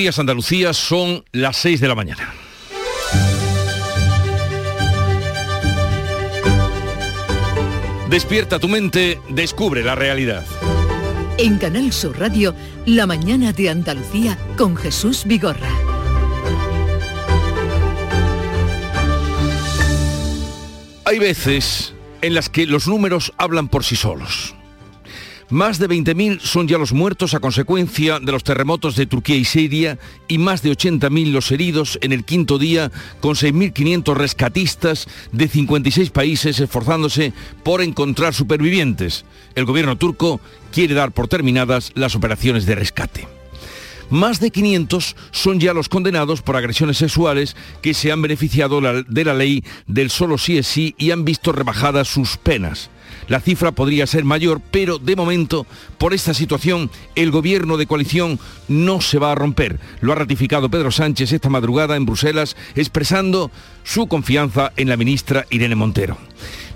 Días Andalucía son las 6 de la mañana. Despierta tu mente, descubre la realidad. En Canal Sur Radio, La mañana de Andalucía con Jesús Vigorra. Hay veces en las que los números hablan por sí solos. Más de 20.000 son ya los muertos a consecuencia de los terremotos de Turquía y Siria y más de 80.000 los heridos en el quinto día con 6.500 rescatistas de 56 países esforzándose por encontrar supervivientes. El gobierno turco quiere dar por terminadas las operaciones de rescate. Más de 500 son ya los condenados por agresiones sexuales que se han beneficiado de la ley del solo sí es sí y han visto rebajadas sus penas. La cifra podría ser mayor, pero de momento, por esta situación, el gobierno de coalición no se va a romper. Lo ha ratificado Pedro Sánchez esta madrugada en Bruselas, expresando su confianza en la ministra Irene Montero.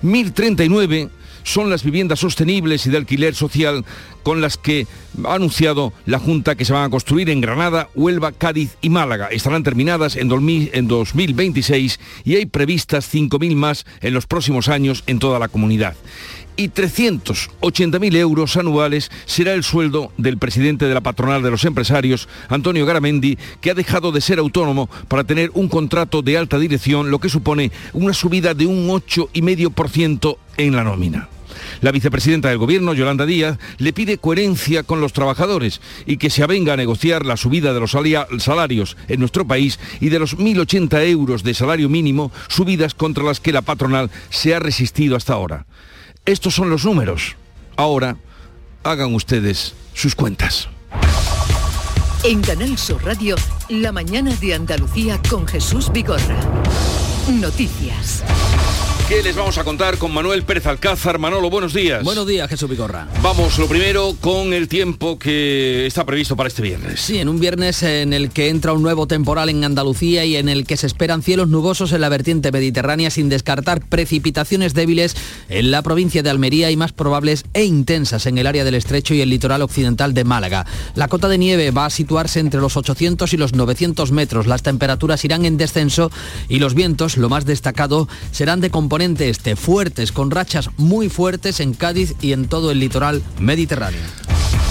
1039 son las viviendas sostenibles y de alquiler social con las que ha anunciado la Junta que se van a construir en Granada, Huelva, Cádiz y Málaga. Estarán terminadas en 2026 y hay previstas 5.000 más en los próximos años en toda la comunidad y 380.000 euros anuales será el sueldo del presidente de la patronal de los empresarios, Antonio Garamendi, que ha dejado de ser autónomo para tener un contrato de alta dirección, lo que supone una subida de un 8,5% en la nómina. La vicepresidenta del Gobierno, Yolanda Díaz, le pide coherencia con los trabajadores y que se avenga a negociar la subida de los salarios en nuestro país y de los 1.080 euros de salario mínimo, subidas contra las que la patronal se ha resistido hasta ahora. Estos son los números. Ahora, hagan ustedes sus cuentas. En Canal Sur Radio, la mañana de Andalucía con Jesús Vigorra. Noticias. ¿Qué les vamos a contar con Manuel Pérez Alcázar? Manolo, buenos días. Buenos días, Jesús Picorra. Vamos, lo primero, con el tiempo que está previsto para este viernes. Sí, en un viernes en el que entra un nuevo temporal en Andalucía y en el que se esperan cielos nubosos en la vertiente mediterránea sin descartar precipitaciones débiles en la provincia de Almería y más probables e intensas en el área del estrecho y el litoral occidental de Málaga. La cota de nieve va a situarse entre los 800 y los 900 metros. Las temperaturas irán en descenso y los vientos, lo más destacado, serán de componente este, fuertes, con rachas muy fuertes en Cádiz y en todo el litoral mediterráneo.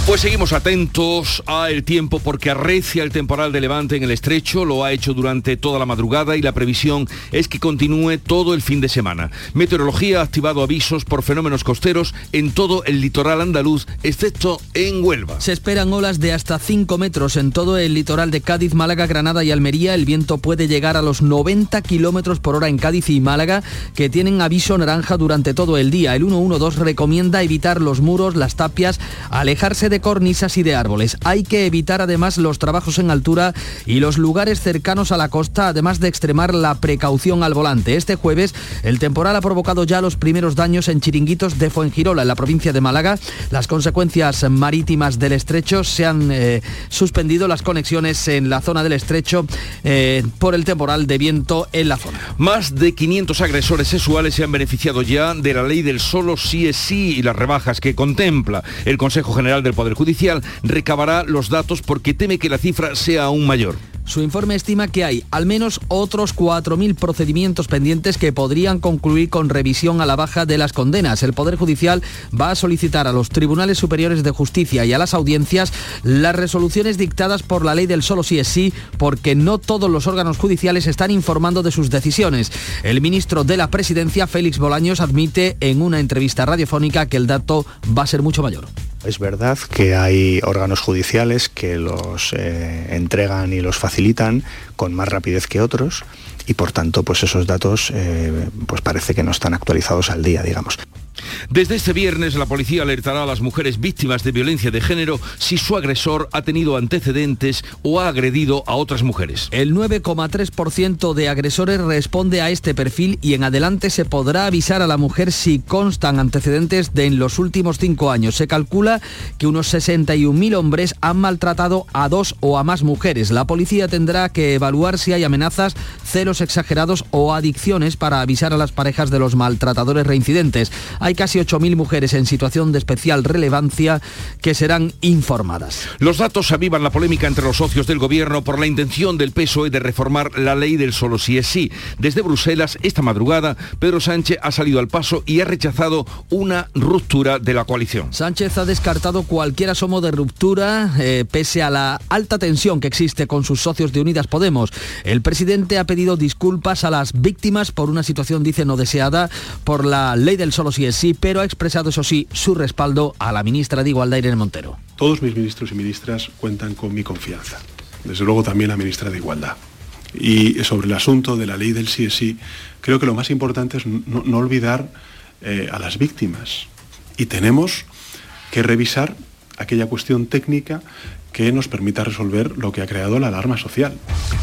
Pues seguimos atentos al tiempo porque arrecia el temporal de levante en el estrecho, lo ha hecho durante toda la madrugada y la previsión es que continúe todo el fin de semana. Meteorología ha activado avisos por fenómenos costeros en todo el litoral andaluz, excepto en Huelva. Se esperan olas de hasta 5 metros en todo el litoral de Cádiz, Málaga, Granada y Almería. El viento puede llegar a los 90 kilómetros por hora en Cádiz y Málaga, que tienen aviso naranja durante todo el día. El 112 recomienda evitar los muros, las tapias, alejarse de cornisas y de árboles. Hay que evitar además los trabajos en altura y los lugares cercanos a la costa, además de extremar la precaución al volante. Este jueves el temporal ha provocado ya los primeros daños en chiringuitos de Fuengirola, en la provincia de Málaga. Las consecuencias marítimas del estrecho se han eh, suspendido las conexiones en la zona del estrecho eh, por el temporal de viento en la zona. Más de 500 agresores se han beneficiado ya de la ley del solo sí es sí y las rebajas que contempla el Consejo General del Poder Judicial recabará los datos porque teme que la cifra sea aún mayor. Su informe estima que hay al menos otros 4.000 procedimientos pendientes que podrían concluir con revisión a la baja de las condenas. El Poder Judicial va a solicitar a los tribunales superiores de justicia y a las audiencias las resoluciones dictadas por la ley del solo sí es sí, porque no todos los órganos judiciales están informando de sus decisiones. El ministro de la Presidencia, Félix Bolaños, admite en una entrevista radiofónica que el dato va a ser mucho mayor. Es verdad que hay órganos judiciales que los eh, entregan y los facilitan con más rapidez que otros y por tanto pues esos datos eh, pues parece que no están actualizados al día, digamos. Desde este viernes la policía alertará a las mujeres víctimas de violencia de género si su agresor ha tenido antecedentes o ha agredido a otras mujeres. El 9,3% de agresores responde a este perfil y en adelante se podrá avisar a la mujer si constan antecedentes de en los últimos cinco años. Se calcula que unos 61.000 hombres han maltratado a dos o a más mujeres. La policía tendrá que evaluar si hay amenazas, celos exagerados o adicciones para avisar a las parejas de los maltratadores reincidentes. Hay casi 8.000 mujeres en situación de especial relevancia que serán informadas. Los datos avivan la polémica entre los socios del gobierno por la intención del PSOE de reformar la ley del solo sí es sí. Desde Bruselas, esta madrugada, Pedro Sánchez ha salido al paso y ha rechazado una ruptura de la coalición. Sánchez ha descartado cualquier asomo de ruptura eh, pese a la alta tensión que existe con sus socios de Unidas Podemos. El presidente ha pedido disculpas a las víctimas por una situación, dice, no deseada por la ley del solo sí es sí, pero ha expresado, eso sí, su respaldo a la ministra de Igualdad, Irene Montero. Todos mis ministros y ministras cuentan con mi confianza. Desde luego también la ministra de Igualdad. Y sobre el asunto de la ley del sí es sí, creo que lo más importante es no, olvidar eh, a las víctimas. Y tenemos que revisar aquella cuestión técnica que nos permita resolver lo que ha creado la alarma social.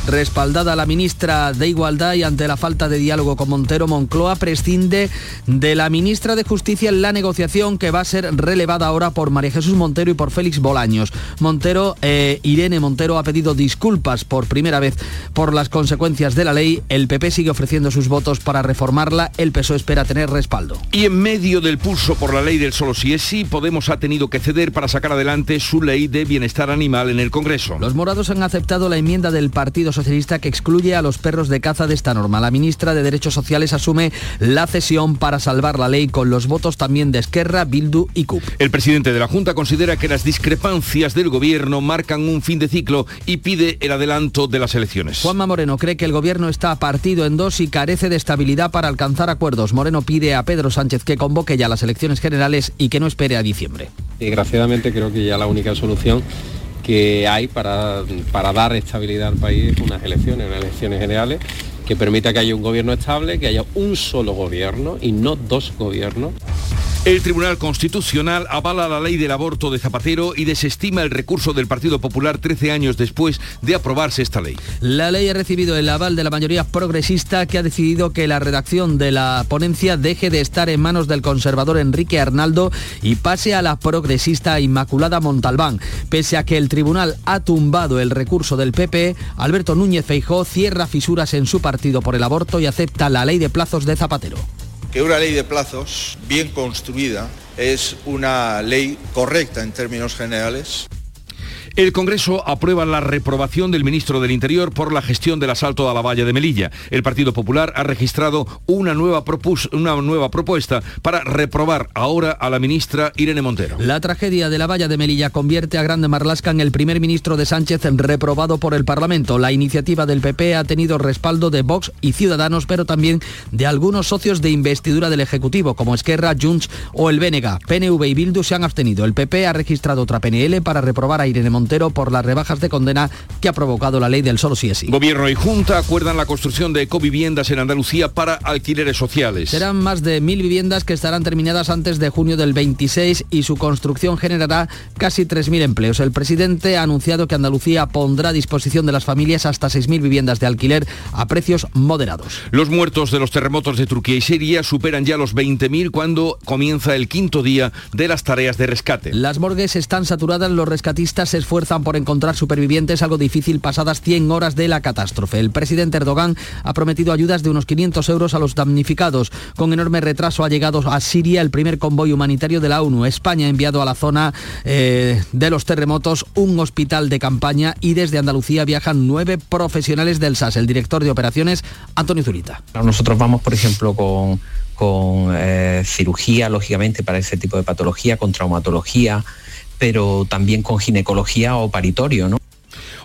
Respaldada la ministra de Igualdad y ante la falta de diálogo con Montero, Moncloa prescinde de la ministra de Justicia en la negociación que va a ser relevada ahora por María Jesús Montero y por Félix Bolaños. Montero, eh, Irene Montero ha pedido disculpas por primera vez por las consecuencias de la ley. El PP sigue ofreciendo sus votos para reformarla. El PSOE espera tener respaldo. Y en medio del pulso por la ley del solo si es sí, Podemos ha tenido que ceder para sacar adelante su ley de bienestar animal en el Congreso. Los morados han aceptado la enmienda del Partido Socialista que excluye a los perros de caza de esta norma. La ministra de Derechos Sociales asume la cesión para salvar la ley con los votos también de Esquerra, Bildu y CUP. El presidente de la Junta considera que las discrepancias del gobierno marcan un fin de ciclo y pide el adelanto de las elecciones. Juanma Moreno cree que el gobierno está partido en dos y carece de estabilidad para alcanzar acuerdos. Moreno pide a Pedro Sánchez que convoque ya las elecciones generales y que no espere a diciembre. Desgraciadamente creo que ya la única solución que hay para, para dar estabilidad al país unas elecciones, unas elecciones generales que permita que haya un gobierno estable, que haya un solo gobierno y no dos gobiernos. El Tribunal Constitucional avala la ley del aborto de Zapatero y desestima el recurso del Partido Popular 13 años después de aprobarse esta ley. La ley ha recibido el aval de la mayoría progresista que ha decidido que la redacción de la ponencia deje de estar en manos del conservador Enrique Arnaldo y pase a la progresista Inmaculada Montalbán. Pese a que el tribunal ha tumbado el recurso del PP, Alberto Núñez Feijó cierra fisuras en su partido por el aborto y acepta la ley de plazos de Zapatero. Que una ley de plazos bien construida es una ley correcta en términos generales el Congreso aprueba la reprobación del ministro del Interior por la gestión del asalto a la valla de Melilla. El Partido Popular ha registrado una nueva, propuesta para reprobar ahora a la ministra Irene Montero. La tragedia de la valla de Melilla convierte a Grande Marlasca en el primer ministro de Sánchez reprobado por el Parlamento. La iniciativa del PP ha tenido respaldo de Vox y Ciudadanos, pero también de algunos socios de investidura del Ejecutivo, como Esquerra, Junts o el Bénega. PNV y Bildu se han abstenido. El PP ha registrado otra PNL para reprobar a Irene Montero Montero por las rebajas de condena que ha provocado la ley del solo sí es sí. Gobierno y Junta acuerdan la construcción de ecoviviendas en Andalucía para alquileres sociales. Serán más de mil viviendas que estarán terminadas antes de junio del 26 y su construcción generará casi 3.000 empleos. El presidente ha anunciado que Andalucía pondrá a disposición de las familias hasta 6.000 viviendas de alquiler a precios moderados. Los muertos de los terremotos de Turquía y Siria superan ya los 20.000 cuando comienza el quinto día de las tareas de rescate. Las morgues están saturadas, los rescatistas se esfuerzan por encontrar supervivientes, algo difícil pasadas 100 horas de la catástrofe. El presidente Erdogan ha prometido ayudas de unos 500 euros a los damnificados. Con enorme retraso ha llegado a Siria el primer convoy humanitario de la ONU. España ha enviado a la zona eh, de los terremotos un hospital de campaña y desde Andalucía viajan nueve profesionales del SAS. El director de operaciones, Antonio Zurita. Nosotros vamos, por ejemplo, con con eh, cirugía, lógicamente, para ese tipo de patología, con traumatología, pero también con ginecología o paritorio, ¿no?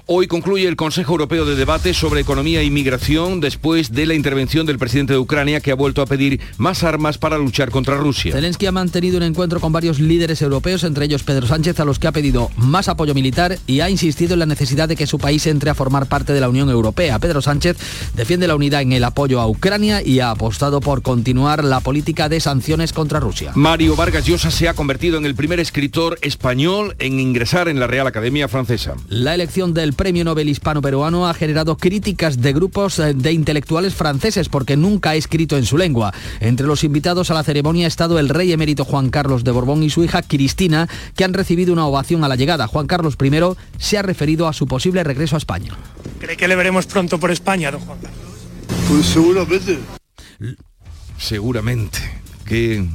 Hoy concluye el Consejo Europeo de Debate sobre Economía e Inmigración después de la intervención del presidente de Ucrania que ha vuelto a pedir más armas para luchar contra Rusia. Zelensky ha mantenido un encuentro con varios líderes europeos, entre ellos Pedro Sánchez, a los que ha pedido más apoyo militar y ha insistido en la necesidad de que su país entre a formar parte de la Unión Europea. Pedro Sánchez defiende la unidad en el apoyo a Ucrania y ha apostado por continuar la política de sanciones contra Rusia. Mario Vargas Llosa se ha convertido en el primer escritor español en ingresar en la Real Academia Francesa. La elección del Premio Nobel Hispano-Peruano ha generado críticas de grupos eh, de intelectuales franceses porque nunca ha escrito en su lengua. Entre los invitados a la ceremonia ha estado el rey emérito Juan Carlos de Borbón y su hija Cristina, que han recibido una ovación a la llegada. Juan Carlos I se ha referido a su posible regreso a España. ¿Cree que le veremos pronto por España, don Juan Carlos? Pues seguramente. Seguramente qué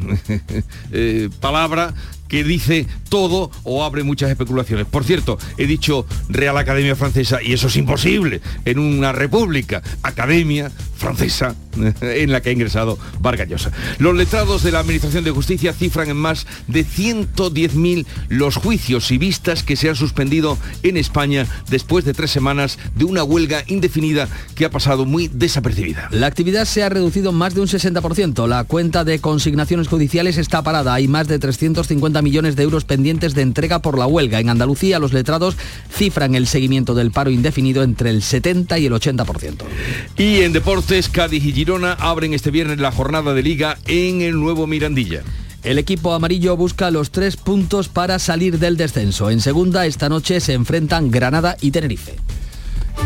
eh, palabra que dice todo o abre muchas especulaciones. Por cierto, he dicho Real Academia Francesa y eso es imposible en una república. Academia Francesa en la que ha ingresado Vargas Llosa. Los letrados de la Administración de Justicia cifran en más de 110.000 los juicios y vistas que se han suspendido en España después de tres semanas de una huelga indefinida que ha pasado muy desapercibida. La actividad se ha reducido más de un 60%. La cuenta de consignaciones judiciales está parada. Hay más de 350 millones de euros pendientes de entrega por la huelga. En Andalucía los letrados cifran el seguimiento del paro indefinido entre el 70 y el 80%. Y en deportes, Cádiz y Girona abren este viernes la jornada de liga en el nuevo Mirandilla. El equipo amarillo busca los tres puntos para salir del descenso. En segunda, esta noche se enfrentan Granada y Tenerife.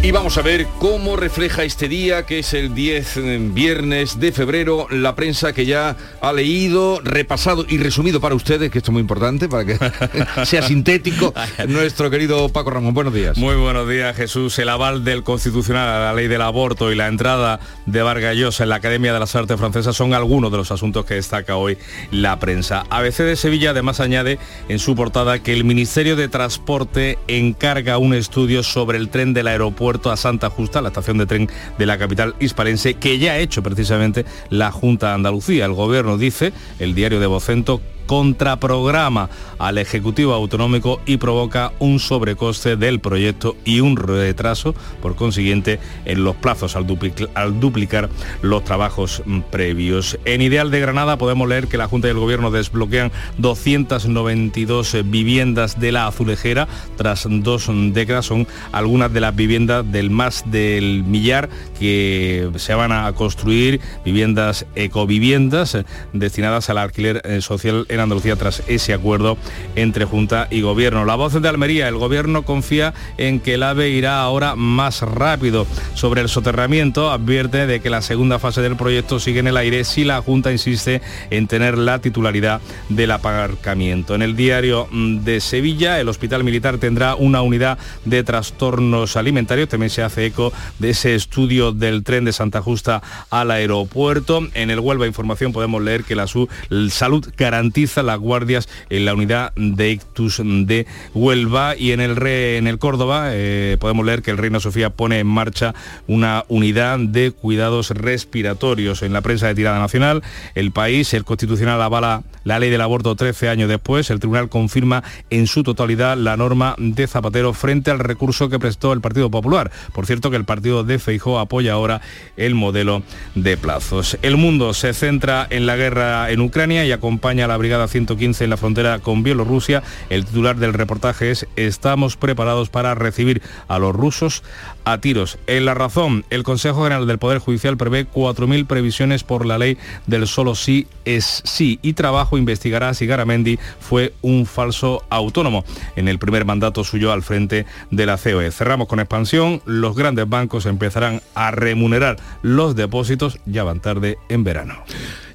Y vamos a ver cómo refleja este día, que es el 10 eh, viernes de febrero, la prensa que ya ha leído, repasado y resumido para ustedes, que esto es muy importante, para que sea sintético, nuestro querido Paco Ramón. Buenos días. Muy buenos días, Jesús. El aval del Constitucional a la ley del aborto y la entrada de Vargas Llosa en la Academia de las Artes Francesas son algunos de los asuntos que destaca hoy la prensa. ABC de Sevilla además añade en su portada que el Ministerio de Transporte encarga un estudio sobre el tren del aeropuerto Puerto a Santa Justa, la estación de tren de la capital hispalense, que ya ha hecho precisamente la Junta de Andalucía. El gobierno dice, el diario de Vocento, contraprograma al Ejecutivo Autonómico y provoca un sobrecoste del proyecto y un retraso, por consiguiente, en los plazos al, duplicar los trabajos mm, previos. En Ideal de Granada podemos leer que la Junta y el Gobierno desbloquean 292 viviendas de la azulejera tras dos décadas. Son algunas de las viviendas del más del millar que se van a construir, viviendas ecoviviendas eh, destinadas al alquiler eh, social en Andalucía tras ese acuerdo entre Junta y Gobierno. La voz de Almería, el Gobierno confía en que el AVE irá ahora más rápido. Sobre el soterramiento, advierte de que la segunda fase del proyecto sigue en el aire si la Junta insiste en tener la titularidad del aparcamiento. En el diario mm, de Sevilla, el Hospital Militar tendrá una unidad de trastornos alimentarios. También se hace eco de ese estudio del tren de Santa Justa al aeropuerto. En el Huelva Información podemos leer que la salud garantiza las guardias en la unidad de Ictus de Huelva y en el, en el Córdoba eh, podemos leer que el Reino Sofía pone en marcha una unidad de cuidados respiratorios. En la prensa de tirada nacional, el país, el constitucional avala la ley del aborto 13 años después, el tribunal confirma en su totalidad la norma de Zapatero frente al recurso que prestó el Partido Popular. Por cierto que el partido de Feijó apoya ahora el modelo de plazos. El mundo se centra en la guerra en Ucrania y acompaña a la brigada 115 en la frontera con Bielorrusia. El titular del reportaje es Estamos preparados para recibir a los rusos a tiros. En la razón, el Consejo General del Poder Judicial prevé 4.000 previsiones por la ley del solo sí es sí y trabajo investigará si Garamendi fue un falso autónomo en el primer mandato suyo al frente de la COE. Cerramos con expansión. Los grandes bancos empezarán a remunerar los depósitos ya van tarde en verano.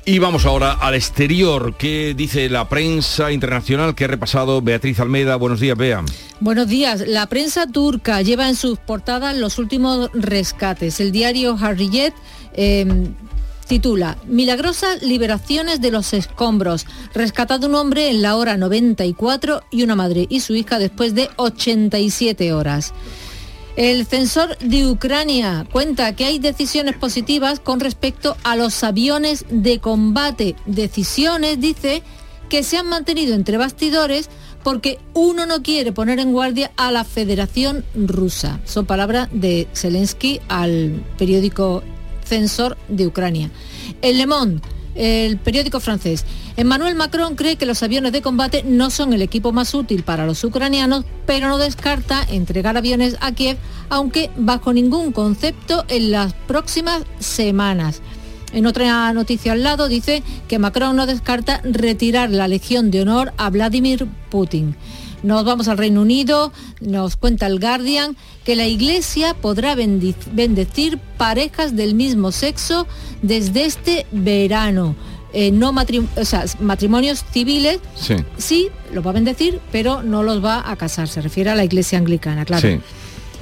Y vamos ahora al exterior. ¿Qué dice la prensa internacional que ha repasado Beatriz Almeida? Buenos días, Bea. Buenos días. La prensa turca lleva en sus portadas los últimos rescates. El diario Harriet em, titula Milagrosas liberaciones de los escombros. Rescatado un hombre en la hora 94 y una madre y su hija después de 87 horas. El censor de Ucrania cuenta que hay decisiones positivas con respecto a los aviones de combate. Decisiones, dice, que se han mantenido entre bastidores porque uno no quiere poner en guardia a la Federación Rusa. Son palabras de Zelensky al periódico Censor de Ucrania. El Le Monde el periódico francés. Emmanuel Macron cree que los aviones de combate no son el equipo más útil para los ucranianos, pero no descarta entregar aviones a Kiev, aunque bajo ningún concepto en las próximas semanas. En otra noticia al lado dice que Macron no descarta retirar la Legión de Honor a Vladimir Putin. Nos vamos al Reino Unido, nos cuenta el Guardian que la Iglesia podrá bendecir parejas del mismo sexo desde este verano. Eh, no matrimonios civiles, sí. sí, los va a bendecir, pero no los va a casar. Se refiere a la Iglesia anglicana, claro.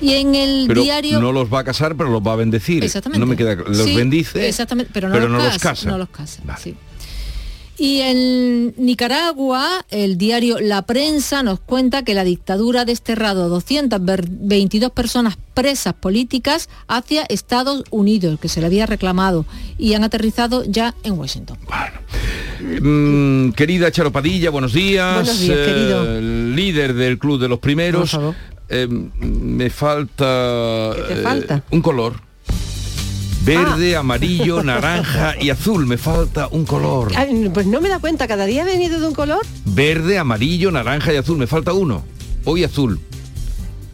Y en el diario... No los va a casar, pero los va a bendecir. Exactamente. No me queda... Los bendice, exactamente, pero no, los, casa, No los casa, Y en Nicaragua, el diario La Prensa nos cuenta que la dictadura ha desterrado 222 personas presas políticas hacia Estados Unidos, que se le había reclamado, y han aterrizado ya en Washington. Mm, querida Charo Padilla, buenos días. Buenos días, querido. Líder del Club de los Primeros. Eh, me falta, ¿Qué te eh, falta? un color. Verde, amarillo, naranja y azul. Me falta un color. Ay, pues no me da cuenta, cada día ha venido de un color. Verde, amarillo, naranja y azul. Me falta uno. Hoy azul.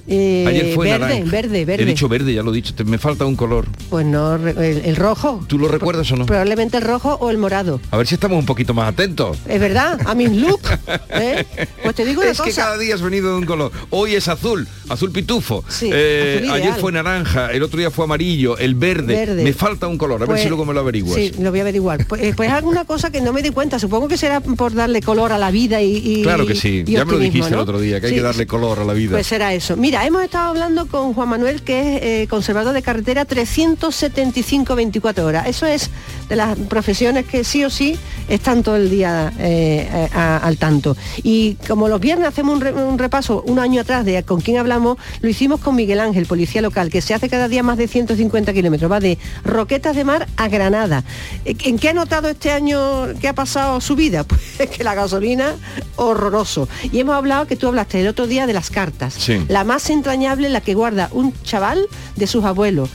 Eh, Ayer fue verde, naranja. verde, verde. He dicho verde, ya lo he dicho. Te- Me falta un color. Pues no, el, el rojo. ¿Tú lo recuerdas o no? Probablemente el rojo o el morado. A ver si estamos un poquito más atentos. Es verdad, a mis look. ¿eh? Pues te digo una es que cada día has venido de un color. Hoy es azul, azul pitufo. Sí, Eh, azul ayer fue naranja, el otro día fue amarillo, el verde. Verde. Me falta un color, a ver Pues, si luego me lo averiguas. Sí, lo voy a averiguar. Pues, pues alguna cosa que no me di cuenta. Supongo que será por darle color a la vida y, y- Claro que sí, ya me lo dijiste el otro día, que hay que darle color a la vida. Pues será eso. Mira, hemos estado hablando con Juan Manuel, que es eh, conservador de carretera 375-24 horas. Eso es de las profesiones que sí o sí están todo el día eh, a- al tanto. Y como los viernes hacemos un, re- un repaso un año atrás de con quién hablamos, lo hicimos con Miguel Ángel, policía local, que se hace cada día más de 150 kilómetros. Va de Roquetas de Mar a Granada. Eh, ¿En qué ha notado este año que ha pasado su vida? Pues que la gasolina, horroroso. Y hemos hablado, que tú hablaste el otro día de las cartas. Sí. La más entrañable, la que guarda un chaval de sus abuelos.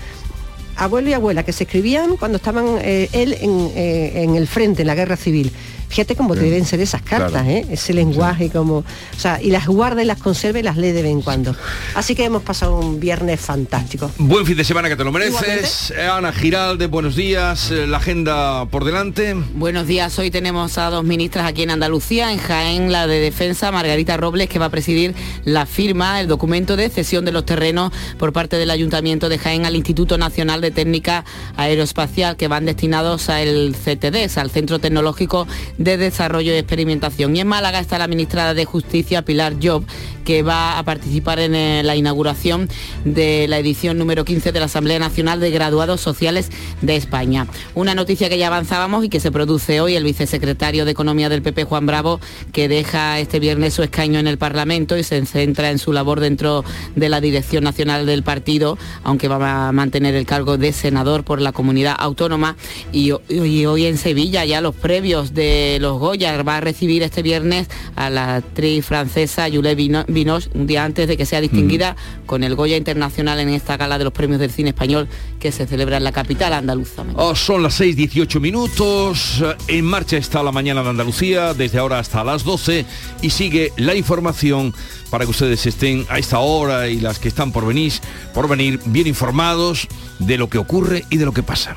Abuelo y abuela, que se escribían cuando estaban eh, él en, eh, en el frente, en la guerra civil. Fíjate cómo Sí. deben ser esas cartas, Claro. ¿eh? ese lenguaje como... O sea, y las guarda y las conserva y las lee de vez en cuando. Así que hemos pasado un viernes fantástico. Buen fin de semana que te lo mereces. Igualmente. Eh, Ana Giralde, buenos días. Eh, La agenda por delante. Buenos días, hoy tenemos a dos ministras aquí en Andalucía, en Jaén, la de Defensa, Margarita Robles, que va a presidir la firma, el documento de cesión de los terrenos por parte del Ayuntamiento de Jaén al Instituto Nacional de Técnica Aeroespacial, que van destinados al CTDES, al Centro Tecnológico de Desarrollo y Experimentación. Y en Málaga está la ministra de Justicia, Pilar Job, que va a participar en eh, la inauguración de la edición número 15 de la Asamblea Nacional de Graduados Sociales de España. Una noticia que ya avanzábamos y que se produce hoy, el vicesecretario de Economía del PP, Juan Bravo, que deja este viernes su escaño en el Parlamento y se centra en su labor dentro de la Dirección Nacional del Partido, aunque va a mantener el cargo de senador por la comunidad autónoma. Y, ho- y hoy en Sevilla, ya los previos de los Goya, va a recibir este viernes a la actriz francesa Bino- Binoche, un día antes de que sea distinguida con el Goya Internacional en esta gala de los premios del cine español que se celebra en la capital andaluza. Oh, son las 6.18 minutos. En marcha está la mañana de Andalucía, desde ahora hasta las 12. Y sigue la información para que ustedes estén a esta hora y las que están por venir, por venir bien informados de lo que ocurre y de lo que pasa.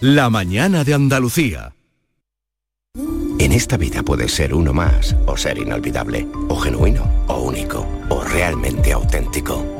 La mañana de Andalucía. En esta vida puedes ser uno más o ser inolvidable, o genuino, o único, o realmente auténtico.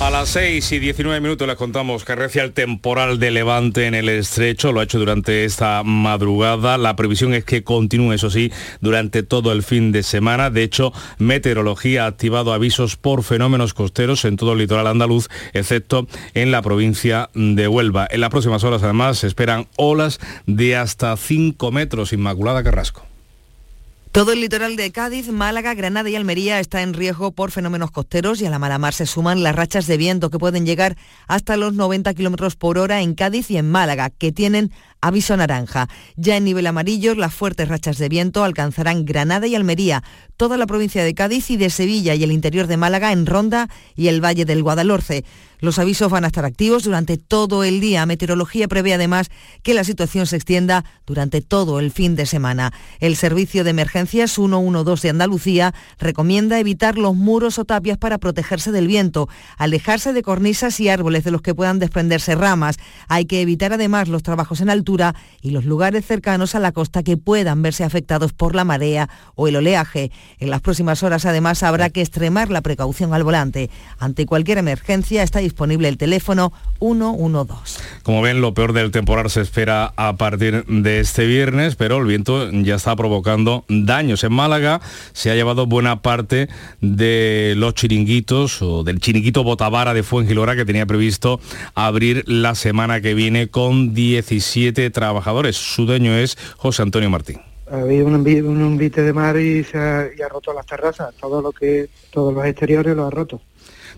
A las 6 y 19 minutos les contamos que recia el temporal de levante en el estrecho, lo ha hecho durante esta madrugada. La previsión es que continúe, eso sí, durante todo el fin de semana. De hecho, Meteorología ha activado avisos por fenómenos costeros en todo el litoral andaluz, excepto en la provincia de Huelva. En las próximas horas, además, se esperan olas de hasta 5 metros. Inmaculada Carrasco. Todo el litoral de Cádiz, Málaga, Granada y Almería está en riesgo por fenómenos costeros y a la mala mar se suman las rachas de viento que pueden llegar hasta los 90 kilómetros por hora en Cádiz y en Málaga, que tienen Aviso naranja. Ya en nivel amarillo, las fuertes rachas de viento alcanzarán Granada y Almería, toda la provincia de Cádiz y de Sevilla y el interior de Málaga en Ronda y el Valle del Guadalhorce. Los avisos van a estar activos durante todo el día. Meteorología prevé además que la situación se extienda durante todo el fin de semana. El Servicio de Emergencias 112 de Andalucía recomienda evitar los muros o tapias para protegerse del viento, alejarse de cornisas y árboles de los que puedan desprenderse ramas. Hay que evitar además los trabajos en altura y los lugares cercanos a la costa que puedan verse afectados por la marea o el oleaje. En las próximas horas además habrá que extremar la precaución al volante. Ante cualquier emergencia está disponible el teléfono 112. Como ven, lo peor del temporal se espera a partir de este viernes, pero el viento ya está provocando daños. En Málaga se ha llevado buena parte de los chiringuitos o del chiringuito Botavara de Fuengilora que tenía previsto abrir la semana que viene con 17 trabajadores. Su dueño es José Antonio Martín había un, un envite de mar y se ha, y ha roto las terrazas, todo lo que, todos los exteriores lo ha roto.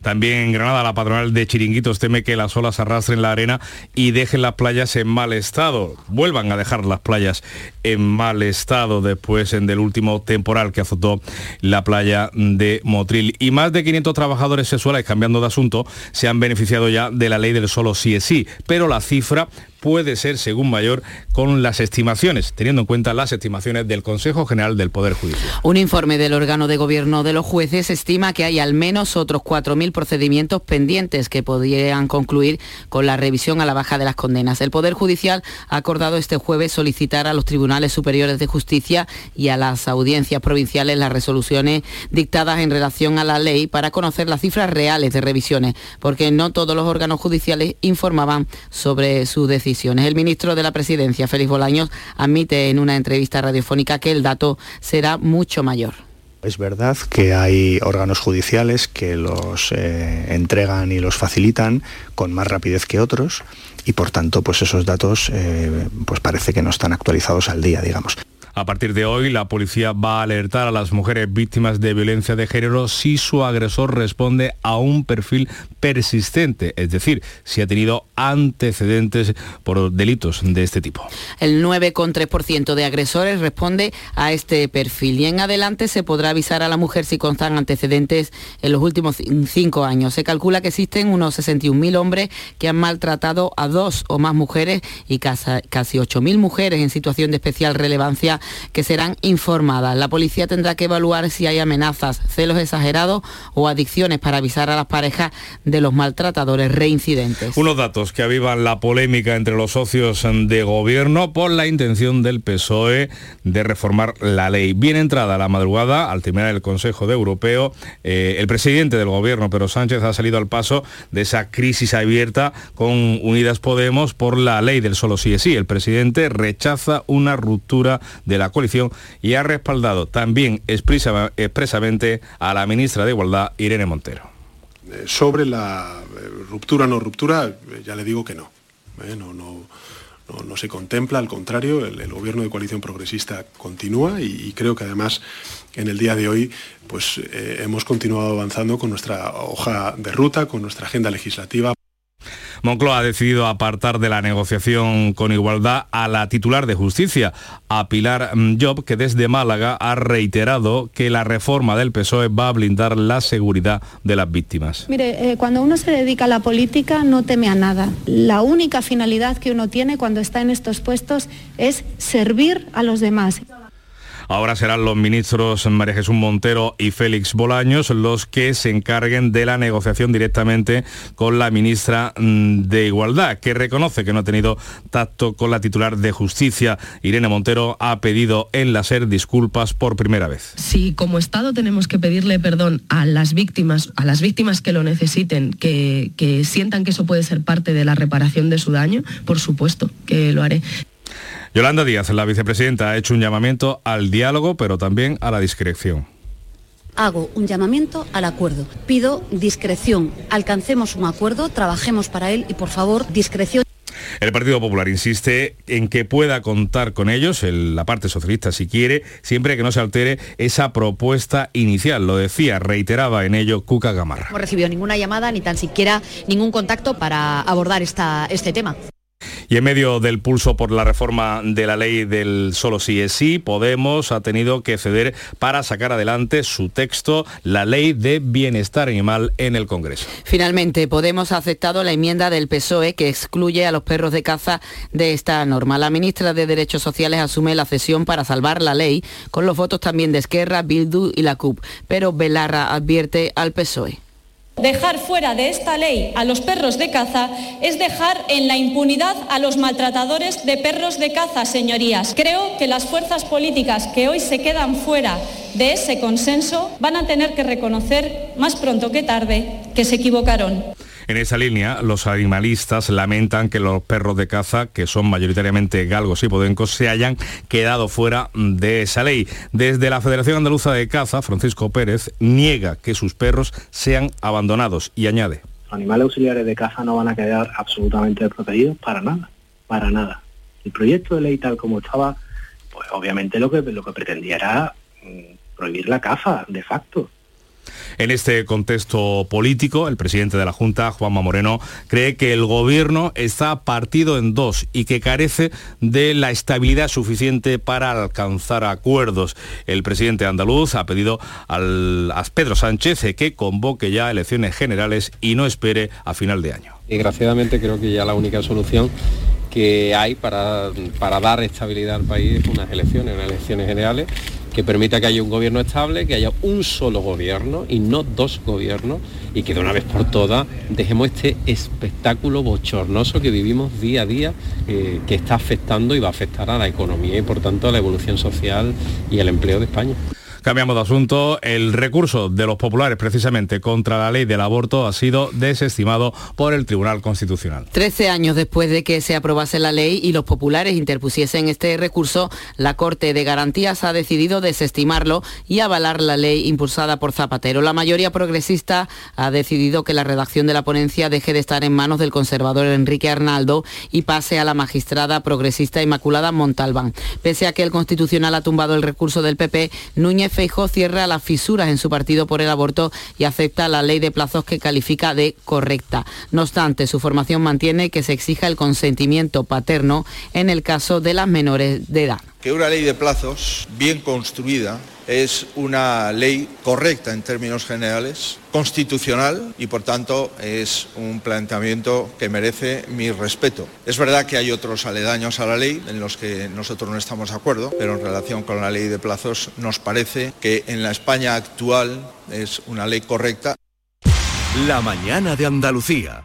También en Granada, la patronal de Chiringuitos teme que las olas arrastren la arena y dejen las playas en mal estado. Vuelvan a dejar las playas en mal estado después del último temporal que azotó la playa de Motril. Y más de 500 trabajadores sexuales, cambiando de asunto, se han beneficiado ya de la ley del solo sí es sí, pero la cifra puede ser según mayor con las estimaciones, teniendo en cuenta las estimaciones del Consejo General del Poder Judicial. Un informe del órgano de gobierno de los jueces estima que hay al menos otros 4.000 procedimientos pendientes que podrían concluir con la revisión a la baja de las condenas. El Poder Judicial ha acordado este jueves solicitar a los tribunales superiores de justicia y a las audiencias provinciales las resoluciones dictadas en relación a la ley para conocer las cifras reales de revisiones, porque no todos los órganos judiciales informaban sobre su decisión el ministro de la Presidencia, Félix Bolaños, admite en una entrevista radiofónica que el dato será mucho mayor. Es verdad que hay órganos judiciales que los eh, entregan y los facilitan con más rapidez que otros y por tanto pues esos datos eh, pues parece que no están actualizados al día, digamos. A partir de hoy, la policía va a alertar a las mujeres víctimas de violencia de género si su agresor responde a un perfil persistente, es decir, si ha tenido antecedentes por delitos de este tipo. El 9,3% de agresores responde a este perfil y en adelante se podrá avisar a la mujer si constan antecedentes en los últimos cinco años. Se calcula que existen unos 61.000 hombres que han maltratado a dos o más mujeres y casi 8.000 mujeres en situación de especial relevancia que serán informadas. La policía tendrá que evaluar si hay amenazas, celos exagerados o adicciones para avisar a las parejas de los maltratadores reincidentes. Unos datos que avivan la polémica entre los socios de gobierno por la intención del PSOE de reformar la ley. Bien entrada la madrugada, al terminar el Consejo de Europeo, eh, el presidente del gobierno, Pedro Sánchez, ha salido al paso de esa crisis abierta con Unidas Podemos por la ley del solo sí es sí. El presidente rechaza una ruptura de la coalición y ha respaldado también expresamente a la ministra de Igualdad, Irene Montero. Eh, sobre la eh, ruptura o no ruptura, eh, ya le digo que no. no, no, se contempla, al contrario, el, gobierno de coalición progresista continúa y, creo que además en el día de hoy pues, hemos continuado avanzando con nuestra hoja de ruta, con nuestra agenda legislativa. Moncloa ha decidido apartar de la negociación con igualdad a la titular de justicia, a Pilar Job, que desde Málaga ha reiterado que la reforma del PSOE va a blindar la seguridad de las víctimas. Mire, eh, cuando uno se dedica a la política no teme a nada. La única finalidad que uno tiene cuando está en estos puestos es servir a los demás. Ahora serán los ministros María Jesús Montero y Félix Bolaños los que se encarguen de la negociación directamente con la ministra mm, de Igualdad, que reconoce que no ha tenido tacto con la titular de Justicia. Irene Montero ha pedido en la SER disculpas por primera vez. Si como Estado tenemos que pedirle perdón a las víctimas, a las víctimas que lo necesiten, que, que sientan que eso puede ser parte de la reparación de su daño, por supuesto que lo haré. Yolanda Díaz, la vicepresidenta, ha hecho un llamamiento al diálogo, pero también a la discreción. Hago un llamamiento al acuerdo. Pido discreción. Alcancemos un acuerdo, trabajemos para él y por favor, discreción. El Partido Popular insiste en que pueda contar con ellos, la parte socialista si quiere, siempre que no se altere esa propuesta inicial. Lo decía, reiteraba en ello Cuca Gamarra. No recibió ninguna llamada ni tan siquiera ningún contacto para abordar esta, este tema. Y en medio del pulso por la reforma de la ley del solo sí es sí, Podemos ha tenido que ceder para sacar adelante su texto, la ley de bienestar animal en el Congreso. Finalmente, Podemos ha aceptado la enmienda del PSOE que excluye a los perros de caza de esta norma. La ministra de Derechos Sociales asume la cesión para salvar la ley, con los votos también de Esquerra, Bildu y la CUP. Pero Belarra advierte al PSOE. Dejar fuera de esta ley a los perros de caza es dejar en la impunidad a los maltratadores de perros de caza, señorías. Creo que las fuerzas políticas que hoy se quedan fuera de ese consenso van a tener que reconocer más pronto que tarde que se equivocaron. En esa línea, los animalistas lamentan que los perros de caza, que son mayoritariamente galgos y podencos, se hayan quedado fuera de esa ley. Desde la Federación Andaluza de Caza, Francisco Pérez niega que sus perros sean abandonados y añade. Los animales auxiliares de caza no van a quedar absolutamente protegidos para nada, para nada. El proyecto de ley tal como estaba, pues obviamente lo que, lo que pretendía era mm, prohibir la caza, de facto. En este contexto político, el presidente de la Junta, Juanma Moreno, cree que el gobierno está partido en dos y que carece de la estabilidad suficiente para alcanzar acuerdos. El presidente andaluz ha pedido a Pedro Sánchez que convoque ya elecciones generales y no espere a final de año. Desgraciadamente creo que ya la única solución que hay para, para dar estabilidad al país es unas elecciones, unas elecciones generales que permita que haya un gobierno estable, que haya un solo gobierno y no dos gobiernos y que de una vez por todas dejemos este espectáculo bochornoso que vivimos día a día eh, que está afectando y va a afectar a la economía y por tanto a la evolución social y al empleo de España. Cambiamos de asunto. El recurso de los populares precisamente contra la ley del aborto ha sido desestimado por el Tribunal Constitucional. Trece años después de que se aprobase la ley y los populares interpusiesen este recurso, la Corte de Garantías ha decidido desestimarlo y avalar la ley impulsada por Zapatero. La mayoría progresista ha decidido que la redacción de la ponencia deje de estar en manos del conservador Enrique Arnaldo y pase a la magistrada progresista Inmaculada Montalbán. Pese a que el Constitucional ha tumbado el recurso del PP, Núñez Feijó cierra las fisuras en su partido por el aborto y acepta la ley de plazos que califica de correcta. No obstante, su formación mantiene que se exija el consentimiento paterno en el caso de las menores de edad. Que una ley de plazos bien construida es una ley correcta en términos generales, constitucional y por tanto es un planteamiento que merece mi respeto. Es verdad que hay otros aledaños a la ley en los que nosotros no estamos de acuerdo, pero en relación con la ley de plazos nos parece que en la España actual es una ley correcta. La mañana de Andalucía.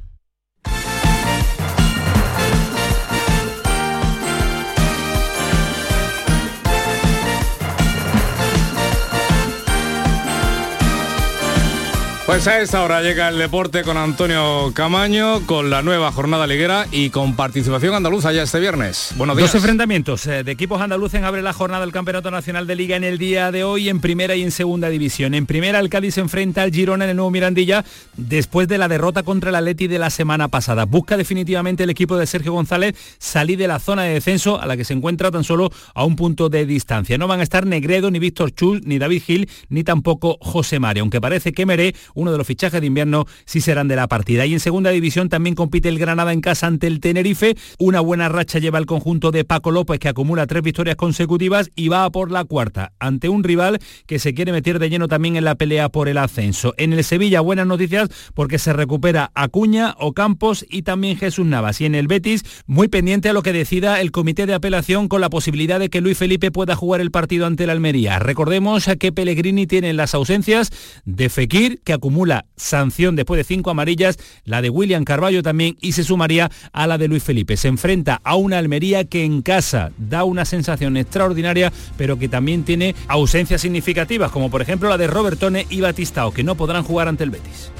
Pues a esta hora llega el deporte con Antonio Camaño, con la nueva jornada liguera y con participación andaluza ya este viernes. Buenos días. Dos enfrentamientos eh, de equipos andaluces abre la jornada del Campeonato Nacional de Liga en el día de hoy en primera y en segunda división. En primera el Cádiz se enfrenta al Girona en el nuevo Mirandilla después de la derrota contra el Atleti de la semana pasada. Busca definitivamente el equipo de Sergio González salir de la zona de descenso a la que se encuentra tan solo a un punto de distancia. No van a estar Negredo, ni Víctor Chul, ni David Gil, ni tampoco José Mario, aunque parece que Meré, uno de los fichajes de invierno, sí serán de la partida. Y en segunda división también compite el Granada en casa ante el Tenerife. Una buena racha lleva el conjunto de Paco López que acumula tres victorias consecutivas y va a por la cuarta ante un rival que se quiere meter de lleno también en la pelea por el ascenso. En el Sevilla buenas noticias porque se recupera Acuña, Ocampos y también Jesús Navas. Y en el Betis muy pendiente a lo que decida el comité de apelación con la posibilidad de que Luis Felipe pueda jugar el partido ante la Almería. Recordemos que Pellegrini tiene las ausencias de Fekir que acumula acumula sanción después de cinco amarillas, la de William Carballo también y se sumaría a la de Luis Felipe. Se enfrenta a una Almería que en casa da una sensación extraordinaria, pero que también tiene ausencias significativas, como por ejemplo la de Robertone y Batistao, que no podrán jugar ante el Betis.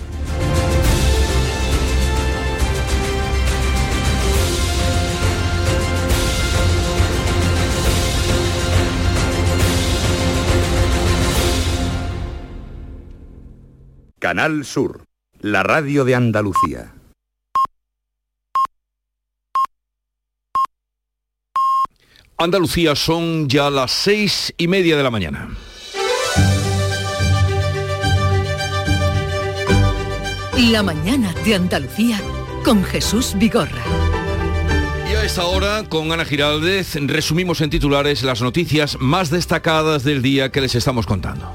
Canal Sur, la radio de Andalucía. Andalucía son ya las seis y media de la mañana. La mañana de Andalucía con Jesús Vigorra. Y a esta hora, con Ana Giraldez, resumimos en titulares las noticias más destacadas del día que les estamos contando.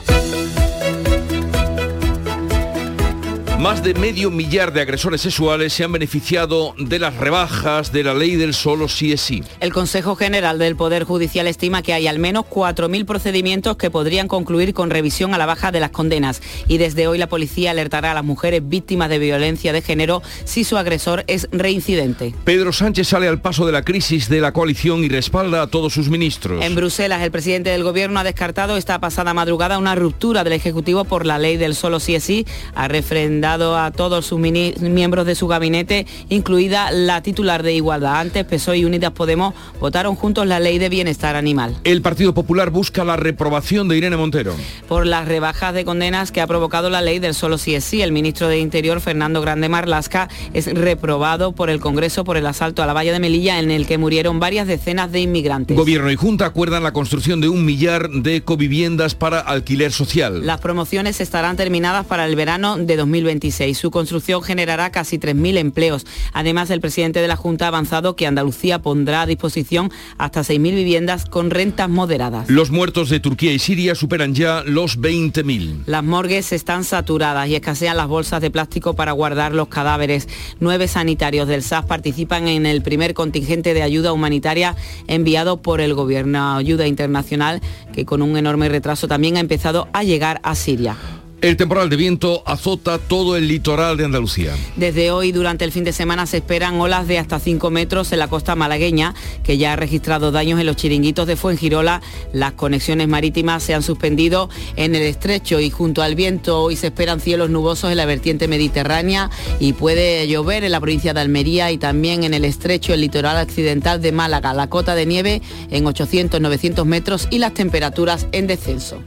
Más de medio millar de agresores sexuales se han beneficiado de las rebajas de la ley del solo sí es sí. El Consejo General del Poder Judicial estima que hay al menos 4.000 procedimientos que podrían concluir con revisión a la baja de las condenas. Y desde hoy la policía alertará a las mujeres víctimas de violencia de género si su agresor es reincidente. Pedro Sánchez sale al paso de la crisis de la coalición y respalda a todos sus ministros. En Bruselas, el presidente del Gobierno ha descartado esta pasada madrugada una ruptura del Ejecutivo por la ley del solo sí es sí. Ha refrendado a todos sus miembros de su gabinete, incluida la titular de Igualdad. Antes, PSOE y Unidas Podemos votaron juntos la ley de bienestar animal. El Partido Popular busca la reprobación de Irene Montero. Por las rebajas de condenas que ha provocado la ley del solo sí es sí, el ministro de Interior, Fernando Grande Marlasca, es reprobado por el Congreso por el asalto a la valla de Melilla en el que murieron varias decenas de inmigrantes. Gobierno y Junta acuerdan la construcción de un millar de coviviendas para alquiler social. Las promociones estarán terminadas para el verano de 2020 su construcción generará casi 3.000 empleos. Además, el presidente de la Junta ha avanzado que Andalucía pondrá a disposición hasta 6.000 viviendas con rentas moderadas. Los muertos de Turquía y Siria superan ya los 20.000. Las morgues están saturadas y escasean las bolsas de plástico para guardar los cadáveres. Nueve sanitarios del SAS participan en el primer contingente de ayuda humanitaria enviado por el Gobierno. Ayuda Internacional que con un enorme retraso también ha empezado a llegar a Siria. El temporal de viento azota todo el litoral de Andalucía. Desde hoy, durante el fin de semana, se esperan olas de hasta 5 metros en la costa malagueña, que ya ha registrado daños en los chiringuitos de Fuengirola. Las conexiones marítimas se han suspendido en el estrecho y junto al viento hoy se esperan cielos nubosos en la vertiente mediterránea y puede llover en la provincia de Almería y también en el estrecho, el litoral occidental de Málaga. La cota de nieve en 800-900 metros y las temperaturas en descenso.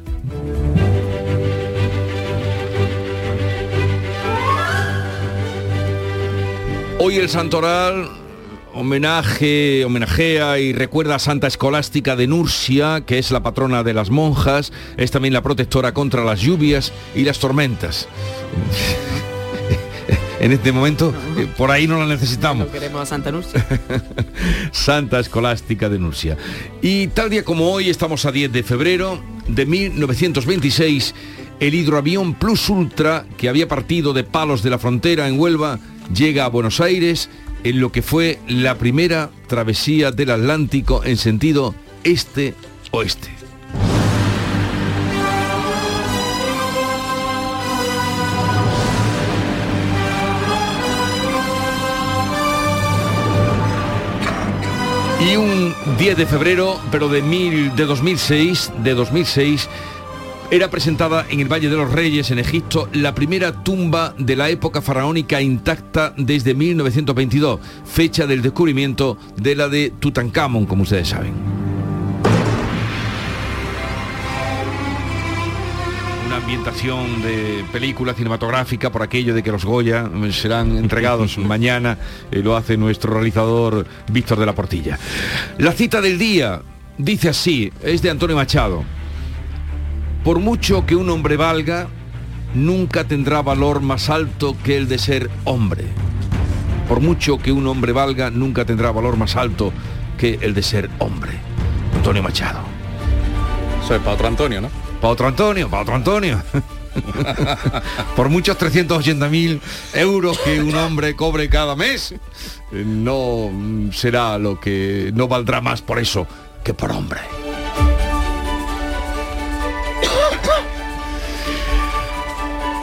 Hoy el Santoral homenaje, homenajea y recuerda a Santa Escolástica de Nursia, que es la patrona de las monjas, es también la protectora contra las lluvias y las tormentas. en este momento, eh, por ahí no la necesitamos. queremos a Santa Nursia. Santa Escolástica de Nursia. Y tal día como hoy, estamos a 10 de febrero de 1926, el hidroavión Plus Ultra, que había partido de Palos de la Frontera en Huelva, llega a Buenos Aires en lo que fue la primera travesía del Atlántico en sentido este-oeste. Y un 10 de febrero, pero de, mil, de 2006, de 2006, era presentada en el Valle de los Reyes, en Egipto, la primera tumba de la época faraónica intacta desde 1922, fecha del descubrimiento de la de Tutankamón, como ustedes saben. Una ambientación de película cinematográfica por aquello de que los Goya serán entregados mañana, eh, lo hace nuestro realizador Víctor de la Portilla. La cita del día dice así, es de Antonio Machado. Por mucho que un hombre valga, nunca tendrá valor más alto que el de ser hombre. Por mucho que un hombre valga, nunca tendrá valor más alto que el de ser hombre. Antonio Machado. Soy para otro Antonio, ¿no? Para otro Antonio, para otro Antonio. Por muchos 380.000 euros que un hombre cobre cada mes, no será lo que no valdrá más por eso que por hombre.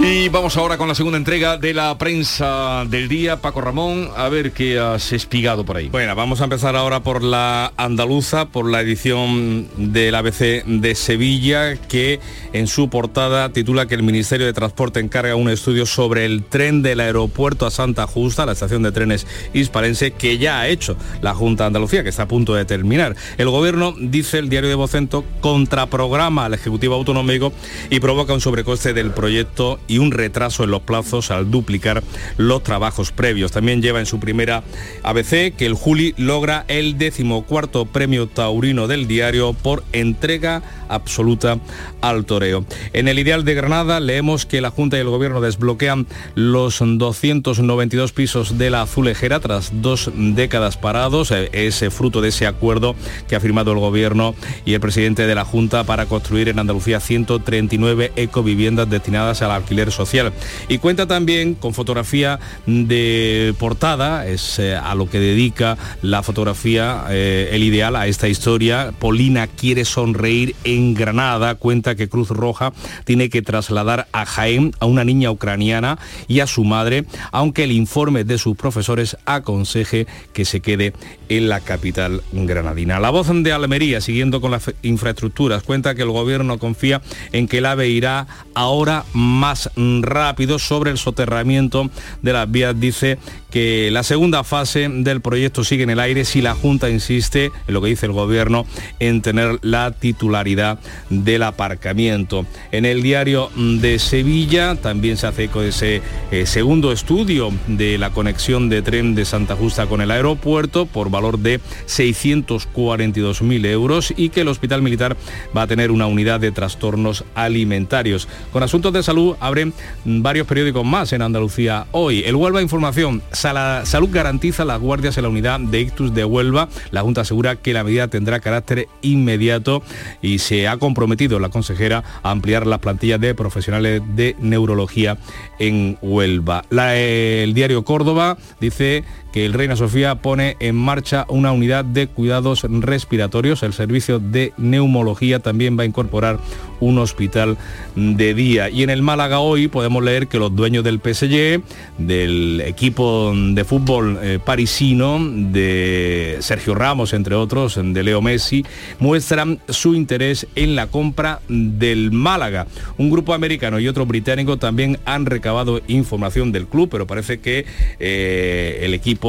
Y vamos ahora con la segunda entrega de la prensa del día. Paco Ramón, a ver qué has espigado por ahí. Bueno, vamos a empezar ahora por la andaluza, por la edición del ABC de Sevilla, que en su portada titula que el Ministerio de Transporte encarga un estudio sobre el tren del aeropuerto a Santa Justa, la estación de trenes hispalense, que ya ha hecho la Junta Andalucía, que está a punto de terminar. El gobierno, dice el diario de Vocento, contraprograma al Ejecutivo Autonómico y provoca un sobrecoste del proyecto un retraso en los plazos al duplicar los trabajos previos. También lleva en su primera ABC que el Juli logra el decimocuarto premio taurino del diario por entrega absoluta al toreo. En el Ideal de Granada leemos que la Junta y el Gobierno desbloquean los 292 pisos de la azulejera tras dos décadas parados. Eh, es fruto de ese acuerdo que ha firmado el Gobierno y el presidente de la Junta para construir en Andalucía 139 ecoviviendas destinadas al alquiler social. Y cuenta también con fotografía de portada, es eh, a lo que dedica la fotografía, eh, el ideal a esta historia. Polina quiere sonreír en Granada, cuenta que Cruz Roja tiene que trasladar a Jaén a una niña ucraniana y a su madre, aunque el informe de sus profesores aconseje que se quede en la capital granadina. La voz de Almería, siguiendo con las infraestructuras, cuenta que el gobierno confía en que el AVE irá ahora más rápido sobre el soterramiento de las vías. Dice que la segunda fase del proyecto sigue en el aire si la Junta insiste en lo que dice el gobierno en tener la titularidad del aparcamiento. En el diario de Sevilla también se hace eco de ese eh, segundo estudio de la conexión de tren de Santa Justa con el aeropuerto por valor de 642.000 euros y que el Hospital Militar va a tener una unidad de trastornos alimentarios. Con asuntos de salud abren varios periódicos más en Andalucía hoy. El Huelva Información, Salud garantiza las guardias en la unidad de Ictus de Huelva. La Junta asegura que la medida tendrá carácter inmediato y se ha comprometido la consejera a ampliar las plantillas de profesionales de neurología en Huelva. el diario Córdoba dice el Reina Sofía pone en marcha una unidad de cuidados respiratorios. El servicio de neumología también va a incorporar un hospital de día. Y en el Málaga hoy podemos leer que los dueños del PSG, del equipo de fútbol eh, parisino, de Sergio Ramos, entre otros, de Leo Messi, muestran su interés en la compra del Málaga. Un grupo americano y otro británico también han recabado información del club, pero parece que eh, el equipo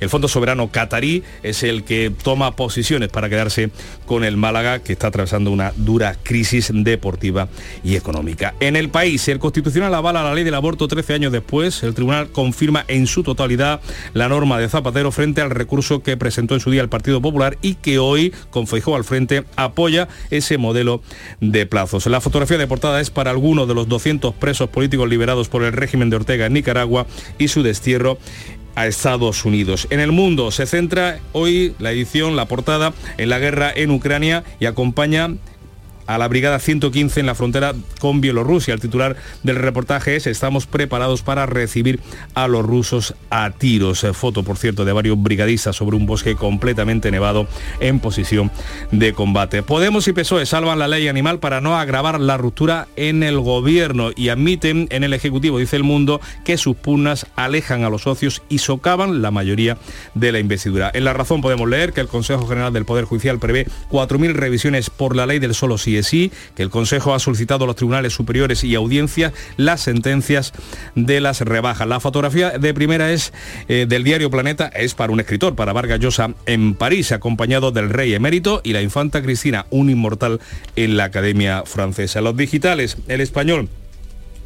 el Fondo Soberano Catarí es el que toma posiciones para quedarse con el Málaga, que está atravesando una dura crisis deportiva y económica. En el país, el Constitucional avala la ley del aborto 13 años después. El Tribunal confirma en su totalidad la norma de Zapatero frente al recurso que presentó en su día el Partido Popular y que hoy, con Feijó al frente, apoya ese modelo de plazos. La fotografía de portada es para algunos de los 200 presos políticos liberados por el régimen de Ortega en Nicaragua y su destierro a Estados Unidos. En el mundo se centra hoy la edición, la portada, en la guerra en Ucrania y acompaña a la Brigada 115 en la frontera con Bielorrusia. El titular del reportaje es Estamos preparados para recibir a los rusos a tiros. Eh, foto, por cierto, de varios brigadistas sobre un bosque completamente nevado en posición de combate. Podemos y PSOE salvan la ley animal para no agravar la ruptura en el gobierno y admiten en el Ejecutivo, dice el mundo, que sus pugnas alejan a los socios y socavan la mayoría de la investidura. En la razón podemos leer que el Consejo General del Poder Judicial prevé 4.000 revisiones por la ley del solo sí sí, que el Consejo ha solicitado a los tribunales superiores y audiencias las sentencias de las rebajas. La fotografía de primera es eh, del diario Planeta, es para un escritor, para Vargas Llosa, en París, acompañado del rey emérito y la infanta Cristina, un inmortal en la Academia Francesa. Los digitales, el español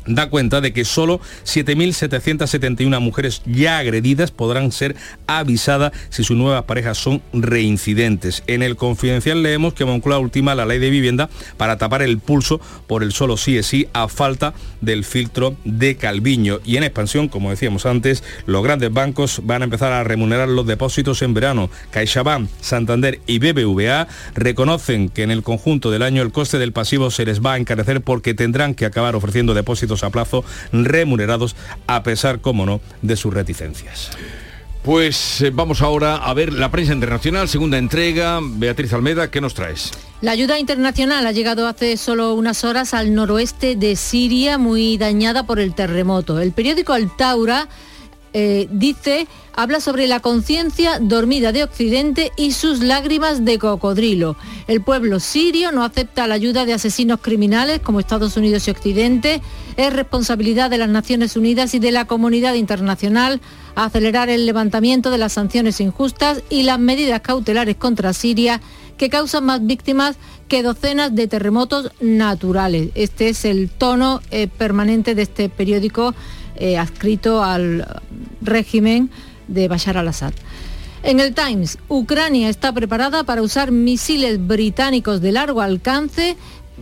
da cuenta de que solo 7.771 mujeres ya agredidas podrán ser avisadas si sus nuevas parejas son reincidentes. En el confidencial leemos que Moncloa ultima la ley de vivienda para tapar el pulso por el solo sí es sí a falta del filtro de Calviño. Y en expansión, como decíamos antes, los grandes bancos van a empezar a remunerar los depósitos en verano. CaixaBank, Santander y BBVA reconocen que en el conjunto del año el coste del pasivo se les va a encarecer porque tendrán que acabar ofreciendo depósitos a plazo remunerados a pesar, como no, de sus reticencias. Pues eh, vamos ahora a ver la prensa internacional, segunda entrega. Beatriz Almeda, ¿qué nos traes? La ayuda internacional ha llegado hace solo unas horas al noroeste de Siria, muy dañada por el terremoto. El periódico Altaura eh, dice, habla sobre la conciencia dormida de Occidente y sus lágrimas de cocodrilo. El pueblo sirio no acepta la ayuda de asesinos criminales como Estados Unidos y Occidente. Es responsabilidad de las Naciones Unidas y de la comunidad internacional acelerar el levantamiento de las sanciones injustas y las medidas cautelares contra Siria que causan más víctimas que docenas de terremotos naturales. Este es el tono eh, permanente de este periódico eh, adscrito al régimen de Bashar al-Assad. En el Times, Ucrania está preparada para usar misiles británicos de largo alcance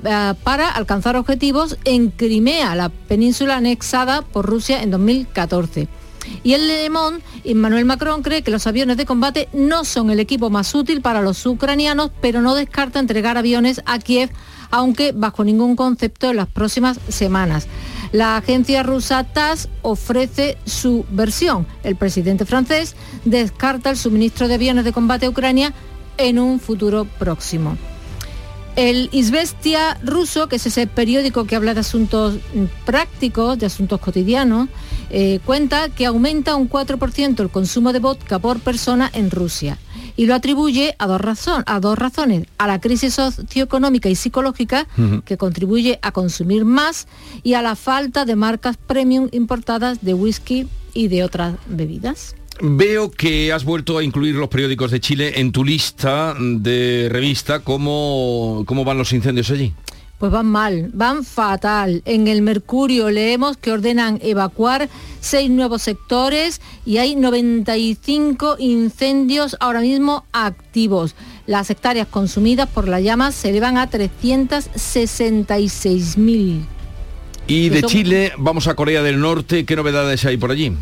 eh, para alcanzar objetivos en Crimea, la península anexada por Rusia en 2014. Y el Le Monde, Emmanuel Macron cree que los aviones de combate no son el equipo más útil para los ucranianos, pero no descarta entregar aviones a Kiev, aunque bajo ningún concepto en las próximas semanas. La agencia rusa TASS ofrece su versión. El presidente francés descarta el suministro de aviones de combate a Ucrania en un futuro próximo. El Izvestia ruso, que es ese periódico que habla de asuntos prácticos, de asuntos cotidianos, eh, cuenta que aumenta un 4% el consumo de vodka por persona en Rusia y lo atribuye a dos, a dos razones, a la crisis socioeconómica y psicológica que contribuye a consumir más y a la falta de marcas premium importadas de whisky y de otras bebidas. Veo que has vuelto a incluir los periódicos de Chile en tu lista de revista. ¿Cómo, cómo van los incendios allí? Pues van mal, van fatal. En el Mercurio leemos que ordenan evacuar seis nuevos sectores y hay 95 incendios ahora mismo activos. Las hectáreas consumidas por las llamas se elevan a 366.000. Y de Chile vamos a Corea del Norte. ¿Qué novedades hay por allí?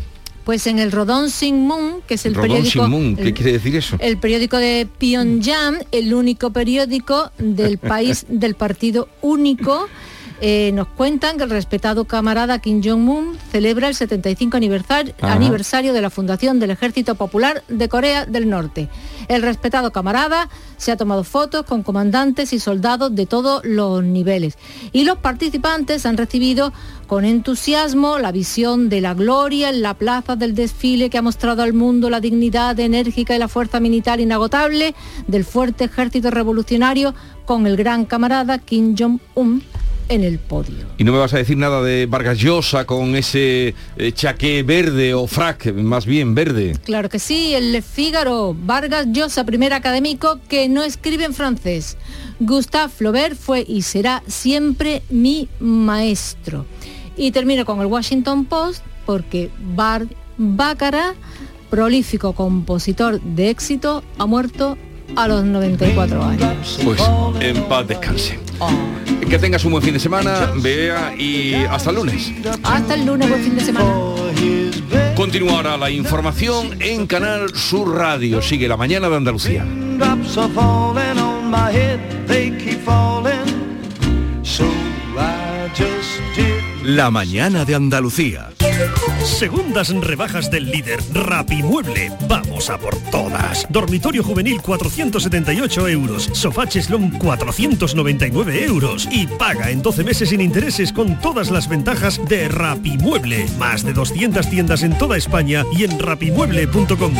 Pues en el Rodon Sinmun, que es el periódico... Sinmun, ¿qué quiere decir eso? El periódico de Pyongyang, el único periódico del país del Partido Único. Eh, nos cuentan que el respetado camarada Kim Jong-un celebra el 75 aniversario, aniversario, de la fundación del Ejército Popular de Corea del Norte. El respetado camarada se ha tomado fotos con comandantes y soldados de todos los niveles. Y los participantes han recibido con entusiasmo la visión de la gloria en la plaza del desfile que ha mostrado al mundo la dignidad enérgica y la fuerza militar inagotable del fuerte ejército revolucionario con el gran camarada Kim Jong-un en el podio. Y no me vas a decir nada de Vargas Llosa con ese eh, chaqué verde o frac, más bien verde. Claro que sí, el Fígaro, Vargas Llosa, primer académico que no escribe en francés. Gustave Flaubert fue y será siempre mi maestro. Y termino con el Washington Post porque Bart prolífico compositor de éxito, ha muerto a los 94 años. Pues en paz descanse. Que tengas un buen fin de semana, vea y hasta el lunes. Hasta el lunes, buen fin de semana. Continuará la información en Canal Sur Radio. Sigue la mañana de Andalucía. La mañana de Andalucía. Segundas rebajas del líder Rapimueble. Vamos a por todas. Dormitorio juvenil 478 euros. Sofá cheslón 499 euros. Y paga en 12 meses sin intereses con todas las ventajas de Rapimueble. Más de 200 tiendas en toda España y en rapimueble.com.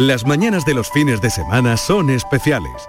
Las mañanas de los fines de semana son especiales,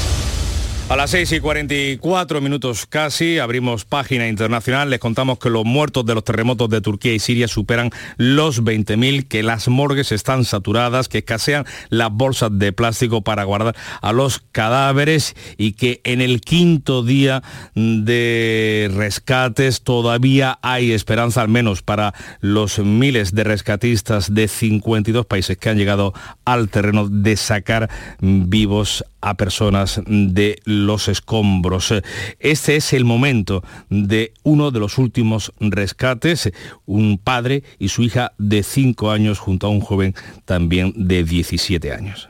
A las 6 y 44 minutos casi abrimos página internacional. Les contamos que los muertos de los terremotos de Turquía y Siria superan los 20.000, que las morgues están saturadas, que escasean las bolsas de plástico para guardar a los cadáveres y que en el quinto día de rescates todavía hay esperanza, al menos para los miles de rescatistas de 52 países que han llegado al terreno de sacar vivos a personas de los escombros. Este es el momento de uno de los últimos rescates, un padre y su hija de 5 años junto a un joven también de 17 años.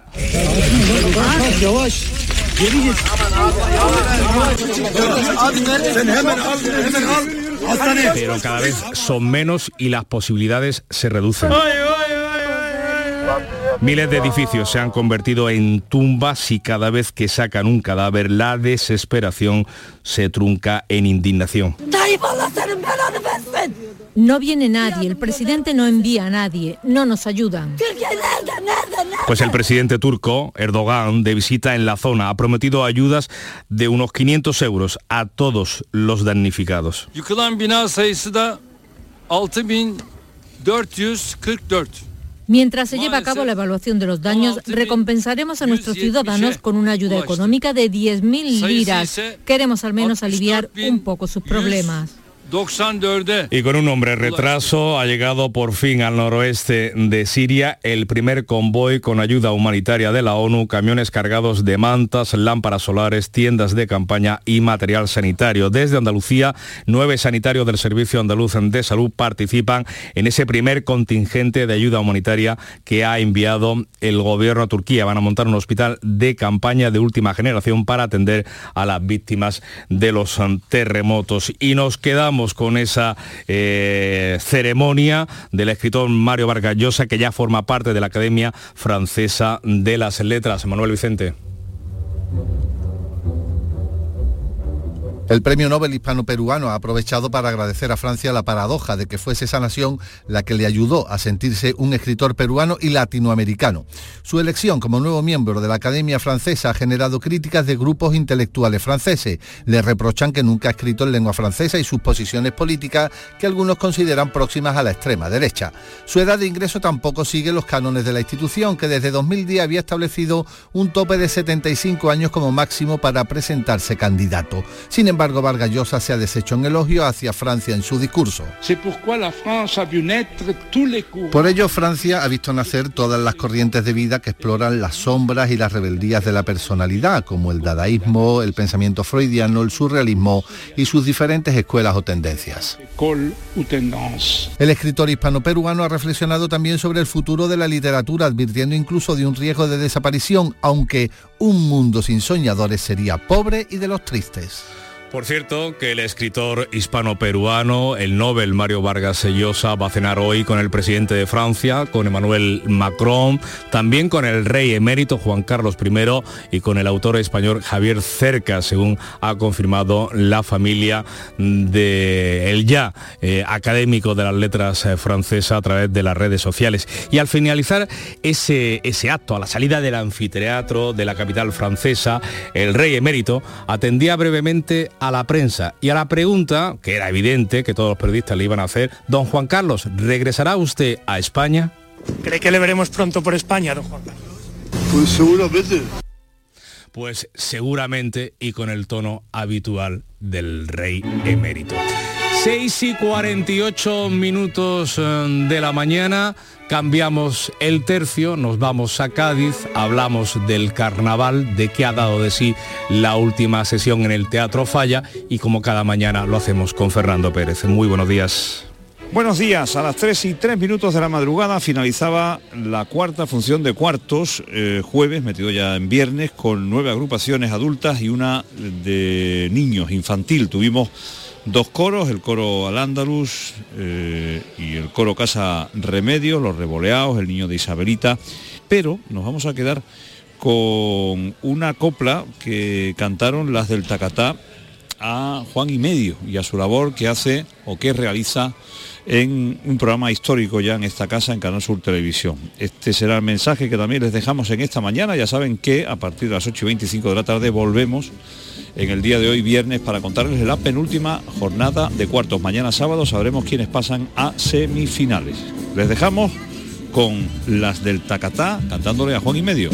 Pero cada vez son menos y las posibilidades se reducen. Miles de edificios se han convertido en tumbas y cada vez que sacan un cadáver la desesperación se trunca en indignación. No viene nadie, el presidente no envía a nadie, no nos ayudan. Pues el presidente turco, Erdogan, de visita en la zona, ha prometido ayudas de unos 500 euros a todos los damnificados. Mientras se lleva a cabo la evaluación de los daños, recompensaremos a nuestros ciudadanos con una ayuda económica de 10.000 liras. Queremos al menos aliviar un poco sus problemas. Y con un hombre retraso ha llegado por fin al noroeste de Siria el primer convoy con ayuda humanitaria de la ONU, camiones cargados de mantas, lámparas solares, tiendas de campaña y material sanitario. Desde Andalucía, nueve sanitarios del Servicio Andaluz de Salud participan en ese primer contingente de ayuda humanitaria que ha enviado el gobierno a Turquía. Van a montar un hospital de campaña de última generación para atender a las víctimas de los terremotos. Y nos quedamos con esa eh, ceremonia del escritor Mario Vargas Llosa, que ya forma parte de la Academia Francesa de las Letras. Manuel Vicente. El premio Nobel hispano-peruano ha aprovechado para agradecer a Francia la paradoja de que fuese esa nación la que le ayudó a sentirse un escritor peruano y latinoamericano. Su elección como nuevo miembro de la Academia Francesa ha generado críticas de grupos intelectuales franceses. Le reprochan que nunca ha escrito en lengua francesa y sus posiciones políticas que algunos consideran próximas a la extrema derecha. Su edad de ingreso tampoco sigue los cánones de la institución, que desde 2010 había establecido un tope de 75 años como máximo para presentarse candidato. Sin embargo, Vargas Llosa se ha deshecho en elogio hacia Francia en su discurso. Por ello, Francia ha visto nacer todas las corrientes de vida que exploran las sombras y las rebeldías de la personalidad, como el dadaísmo, el pensamiento freudiano, el surrealismo y sus diferentes escuelas o tendencias. El escritor hispano-peruano ha reflexionado también sobre el futuro de la literatura, advirtiendo incluso de un riesgo de desaparición, aunque un mundo sin soñadores sería pobre y de los tristes. Por cierto, que el escritor hispano-peruano, el Nobel Mario Vargas Llosa, va a cenar hoy con el presidente de Francia, con Emmanuel Macron, también con el rey emérito Juan Carlos I y con el autor español Javier Cerca, según ha confirmado la familia del ya eh, académico de las letras eh, francesas a través de las redes sociales. Y al finalizar ese, ese acto, a la salida del anfiteatro de la capital francesa, el rey emérito atendía brevemente a la prensa y a la pregunta, que era evidente que todos los periodistas le iban a hacer, don Juan Carlos, ¿regresará usted a España? ¿Cree que le veremos pronto por España, don Juan Carlos? Pues seguramente. Pues seguramente y con el tono habitual del rey emérito. 6 y 48 minutos eh, de la mañana, cambiamos el tercio, nos vamos a Cádiz, hablamos del carnaval, de qué ha dado de sí la última sesión en el Teatro Falla y como cada mañana lo hacemos con Fernando Pérez. Muy buenos días. Buenos días, a las 3 y 3 minutos de la madrugada finalizaba la cuarta función de cuartos, eh, jueves, metido ya en viernes, con nueve agrupaciones adultas y una de niños, infantil. Tuvimos dos coros, el coro al eh, y el coro Casa Remedio, los Revoleados, el niño de Isabelita, pero nos vamos a quedar con una copla que cantaron las del Tacatá a Juan y Medio y a su labor que hace o que realiza en un programa histórico ya en esta casa en Canal Sur Televisión. Este será el mensaje que también les dejamos en esta mañana. Ya saben que a partir de las 8 y 25 de la tarde volvemos en el día de hoy viernes para contarles la penúltima jornada de cuartos. Mañana sábado sabremos quiénes pasan a semifinales. Les dejamos con las del Tacatá cantándole a Juan y medio.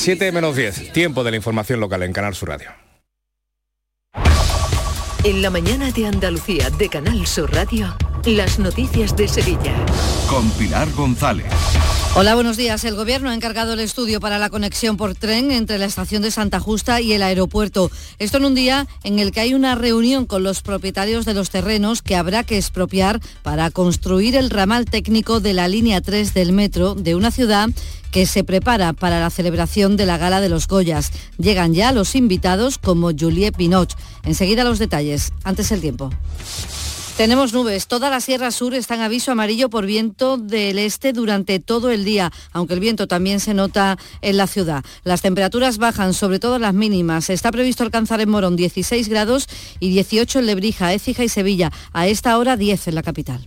7 menos 10, tiempo de la información local en Canal Sur Radio. En la mañana de Andalucía de Canal Sur Radio, las noticias de Sevilla. Con Pilar González. Hola, buenos días. El Gobierno ha encargado el estudio para la conexión por tren entre la estación de Santa Justa y el aeropuerto. Esto en un día en el que hay una reunión con los propietarios de los terrenos que habrá que expropiar para construir el ramal técnico de la línea 3 del metro de una ciudad que se prepara para la celebración de la Gala de los Goyas. Llegan ya los invitados como Juliette Pinot. Enseguida los detalles. Antes el tiempo. Tenemos nubes. Toda la Sierra Sur está en aviso amarillo por viento del este durante todo el día, aunque el viento también se nota en la ciudad. Las temperaturas bajan, sobre todo las mínimas. Está previsto alcanzar en Morón 16 grados y 18 en Lebrija, Écija y Sevilla. A esta hora 10 en la capital.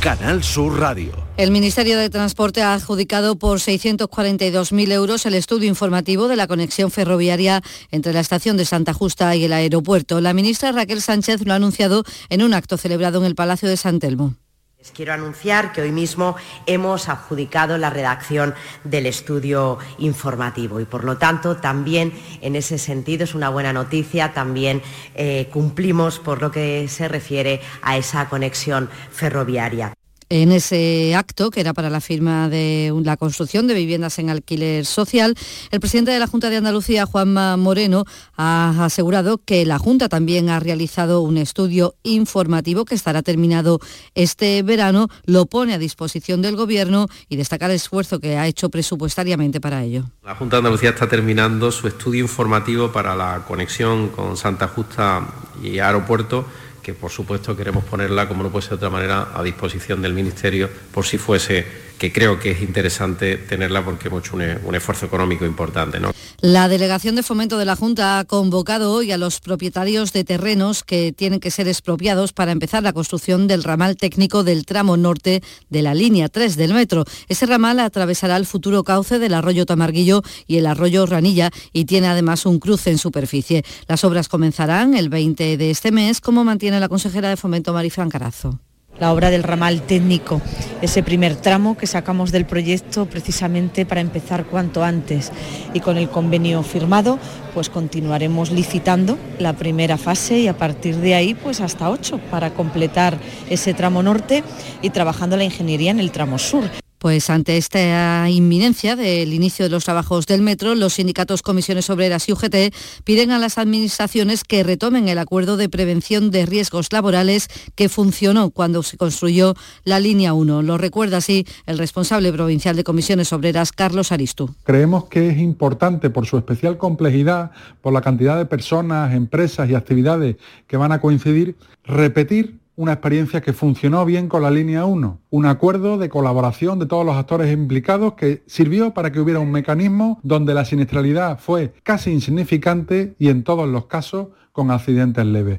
Canal Sur Radio. El Ministerio de Transporte ha adjudicado por 642.000 euros el estudio informativo de la conexión ferroviaria entre la estación de Santa Justa y el aeropuerto. La ministra Raquel Sánchez lo ha anunciado en un acto celebrado en el Palacio de San Telmo. Les quiero anunciar que hoy mismo hemos adjudicado la redacción del estudio informativo y por lo tanto también en ese sentido es una buena noticia, también eh, cumplimos por lo que se refiere a esa conexión ferroviaria. En ese acto, que era para la firma de la construcción de viviendas en alquiler social, el presidente de la Junta de Andalucía, Juanma Moreno, ha asegurado que la Junta también ha realizado un estudio informativo que estará terminado este verano, lo pone a disposición del Gobierno y destaca el esfuerzo que ha hecho presupuestariamente para ello. La Junta de Andalucía está terminando su estudio informativo para la conexión con Santa Justa y aeropuerto que por supuesto queremos ponerla, como no puede ser de otra manera, a disposición del Ministerio por si fuese, que creo que es interesante tenerla porque hemos hecho un, un esfuerzo económico importante. ¿no? La Delegación de Fomento de la Junta ha convocado hoy a los propietarios de terrenos que tienen que ser expropiados para empezar la construcción del ramal técnico del tramo norte de la línea 3 del metro. Ese ramal atravesará el futuro cauce del arroyo Tamarguillo y el arroyo Ranilla y tiene además un cruce en superficie. Las obras comenzarán el 20 de este mes, como mantiene la consejera de Fomento Marifran Carazo la obra del ramal técnico, ese primer tramo que sacamos del proyecto precisamente para empezar cuanto antes. Y con el convenio firmado, pues continuaremos licitando la primera fase y a partir de ahí pues hasta ocho para completar ese tramo norte y trabajando la ingeniería en el tramo sur. Pues ante esta inminencia del inicio de los trabajos del metro, los sindicatos Comisiones Obreras y UGT piden a las administraciones que retomen el acuerdo de prevención de riesgos laborales que funcionó cuando se construyó la línea 1. Lo recuerda así el responsable provincial de Comisiones Obreras, Carlos Aristu. Creemos que es importante por su especial complejidad, por la cantidad de personas, empresas y actividades que van a coincidir, repetir una experiencia que funcionó bien con la línea 1, un acuerdo de colaboración de todos los actores implicados que sirvió para que hubiera un mecanismo donde la siniestralidad fue casi insignificante y en todos los casos con accidentes leves.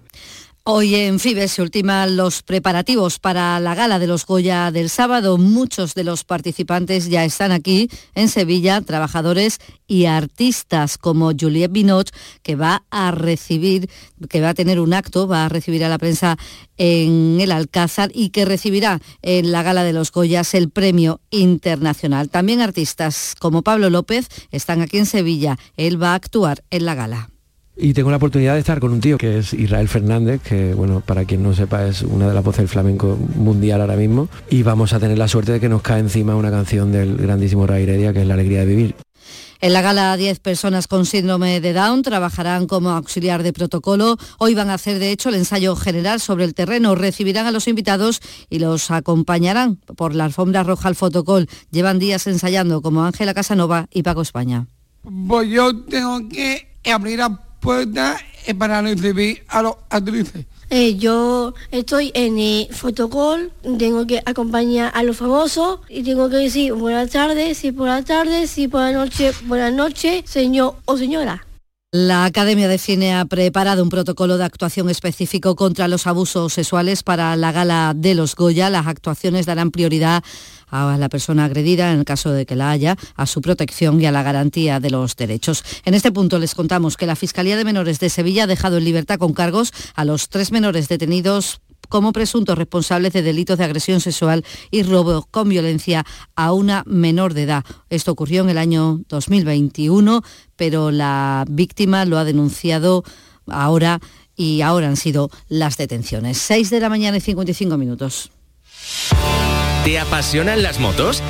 Hoy en Fibes se ultiman los preparativos para la gala de los Goya del sábado. Muchos de los participantes ya están aquí en Sevilla, trabajadores y artistas como Juliette Binot, que va a recibir, que va a tener un acto, va a recibir a la prensa en el Alcázar y que recibirá en la gala de los Goyas el premio internacional. También artistas como Pablo López están aquí en Sevilla. Él va a actuar en la gala. Y tengo la oportunidad de estar con un tío que es Israel Fernández, que bueno, para quien no sepa es una de las voces del flamenco mundial ahora mismo. Y vamos a tener la suerte de que nos cae encima una canción del grandísimo Ray Heredia, que es La Alegría de Vivir. En la gala 10 personas con síndrome de Down trabajarán como auxiliar de protocolo. Hoy van a hacer de hecho el ensayo general sobre el terreno. Recibirán a los invitados y los acompañarán por la alfombra roja al fotocol. Llevan días ensayando como Ángela Casanova y Paco España. Pues yo tengo que abrir a puerta eh, para recibir a los actrices. Eh, yo estoy en el fotocall, tengo que acompañar a los famosos y tengo que decir buenas tardes, sí por la tarde, sí por la noche, buenas noches, señor o señora. La Academia de Cine ha preparado un protocolo de actuación específico contra los abusos sexuales para la gala de los Goya. Las actuaciones darán prioridad a la persona agredida, en el caso de que la haya, a su protección y a la garantía de los derechos. En este punto les contamos que la Fiscalía de Menores de Sevilla ha dejado en libertad con cargos a los tres menores detenidos como presuntos responsables de delitos de agresión sexual y robo con violencia a una menor de edad. Esto ocurrió en el año 2021, pero la víctima lo ha denunciado ahora y ahora han sido las detenciones. 6 de la mañana y 55 minutos. ¿Te apasionan las motos?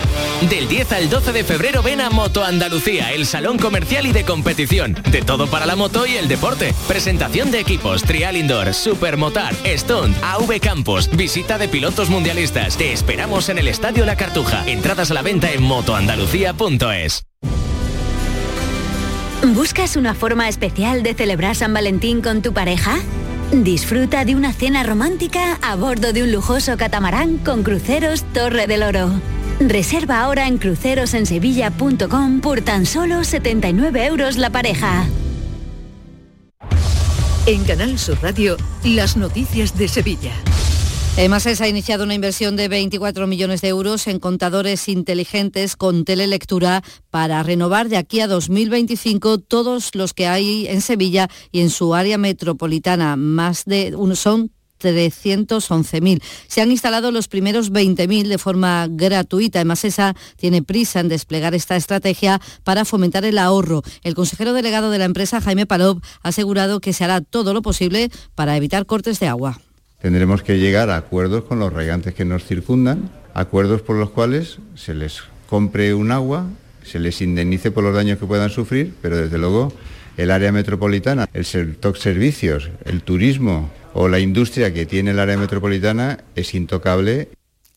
Del 10 al 12 de febrero ven a Moto Andalucía, el salón comercial y de competición. De todo para la moto y el deporte. Presentación de equipos, trial indoor, supermotar, stunt, AV Campos, visita de pilotos mundialistas. Te esperamos en el Estadio La Cartuja. Entradas a la venta en motoandalucía.es. ¿Buscas una forma especial de celebrar San Valentín con tu pareja? Disfruta de una cena romántica a bordo de un lujoso catamarán con cruceros Torre del Oro. Reserva ahora en crucerosensevilla.com por tan solo 79 euros la pareja. En Canal Sur Radio, las noticias de Sevilla. EMASES ha iniciado una inversión de 24 millones de euros en contadores inteligentes con telelectura para renovar de aquí a 2025 todos los que hay en Sevilla y en su área metropolitana. Más de son 311.000. Se han instalado los primeros 20.000 de forma gratuita. Emasesa tiene prisa en desplegar esta estrategia para fomentar el ahorro. El consejero delegado de la empresa, Jaime Palop, ha asegurado que se hará todo lo posible para evitar cortes de agua. Tendremos que llegar a acuerdos con los regantes que nos circundan, acuerdos por los cuales se les compre un agua, se les indemnice por los daños que puedan sufrir, pero desde luego el área metropolitana, el sector servicios, el turismo o la industria que tiene el área metropolitana es intocable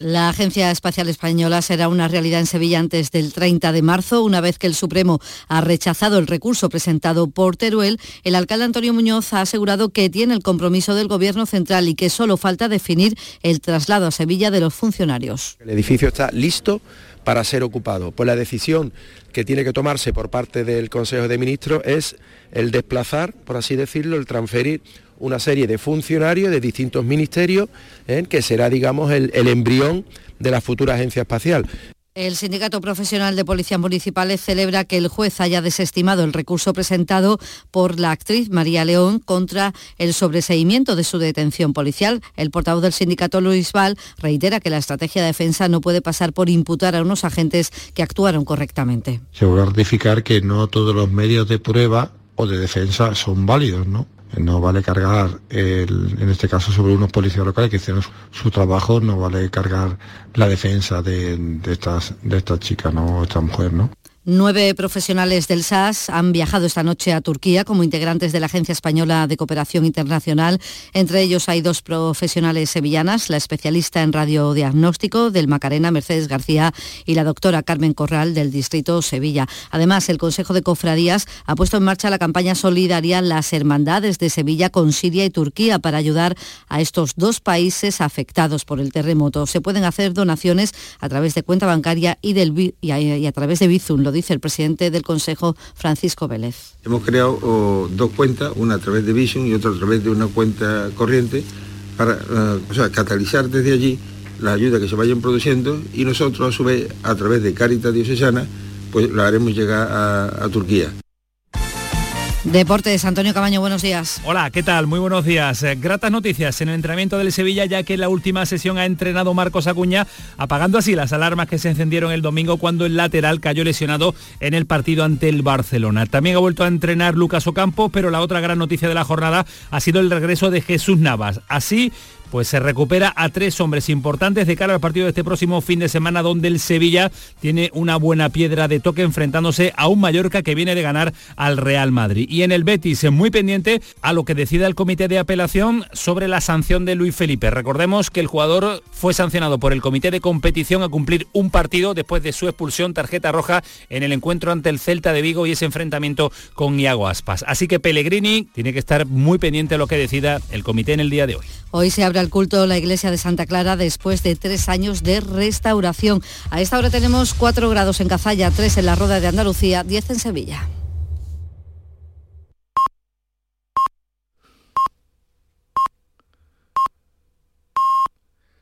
la Agencia Espacial Española será una realidad en Sevilla antes del 30 de marzo, una vez que el Supremo ha rechazado el recurso presentado por Teruel. El alcalde Antonio Muñoz ha asegurado que tiene el compromiso del Gobierno central y que solo falta definir el traslado a Sevilla de los funcionarios. El edificio está listo para ser ocupado. Pues la decisión que tiene que tomarse por parte del Consejo de Ministros es el desplazar, por así decirlo, el transferir una serie de funcionarios de distintos ministerios, ¿eh? que será, digamos, el, el embrión de la futura agencia espacial. El Sindicato Profesional de Policías Municipales celebra que el juez haya desestimado el recurso presentado por la actriz María León contra el sobreseimiento de su detención policial. El portavoz del sindicato Luis Val reitera que la estrategia de defensa no puede pasar por imputar a unos agentes que actuaron correctamente. Se va a ratificar que no todos los medios de prueba o de defensa son válidos, ¿no? No vale cargar, en este caso sobre unos policías locales que hicieron su, trabajo, no vale cargar la defensa de, de estas, de estas chicas, ¿no? esta mujer, ¿no? Nueve profesionales del SAS han viajado esta noche a Turquía como integrantes de la Agencia Española de Cooperación Internacional. Entre ellos hay dos profesionales sevillanas, la especialista en radiodiagnóstico del Macarena, Mercedes García, y la doctora Carmen Corral del Distrito Sevilla. Además, el Consejo de Cofradías ha puesto en marcha la campaña solidaria Las Hermandades de Sevilla con Siria y Turquía para ayudar a estos dos países afectados por el terremoto. Se pueden hacer donaciones a través de cuenta bancaria y, del, y a, través de Bizum dice el presidente del Consejo, Francisco Vélez. Hemos creado oh, dos cuentas, una a través de Vision y otra a través de una cuenta corriente, para eh, catalizar desde allí la ayuda que se vayan produciendo y nosotros a su vez a través de Caritas Diocesana pues la haremos llegar a Turquía. Deportes, Antonio Cabaño, buenos días. Hola, ¿qué tal? Muy buenos días. Eh, gratas noticias en el entrenamiento del Sevilla, ya que en la última sesión ha entrenado Marcos Acuña, apagando así las alarmas que se encendieron el domingo cuando el lateral cayó lesionado en el partido ante el Barcelona. También ha vuelto a entrenar Lucas Ocampo, pero la otra gran noticia de la jornada ha sido el regreso de Jesús Navas. Así, pues se recupera a tres hombres importantes de cara al partido de este próximo fin de semana donde el Sevilla tiene una buena piedra de toque enfrentándose a un Mallorca que viene de ganar al Real Madrid. Y en el Betis muy pendiente a lo que decida el comité de apelación sobre la sanción de Luis Felipe. Recordemos que el jugador fue sancionado por el comité de competición a cumplir un partido después de su expulsión tarjeta roja en el encuentro ante el Celta de Vigo y ese enfrentamiento con Iago Aspas. Así que Pellegrini tiene que estar muy pendiente a lo que decida el comité en el día de hoy. Hoy se abre el culto la iglesia de Santa Clara después de tres años de restauración. A esta hora tenemos cuatro grados en Cazalla, tres en la Roda de Andalucía, 10 en Sevilla.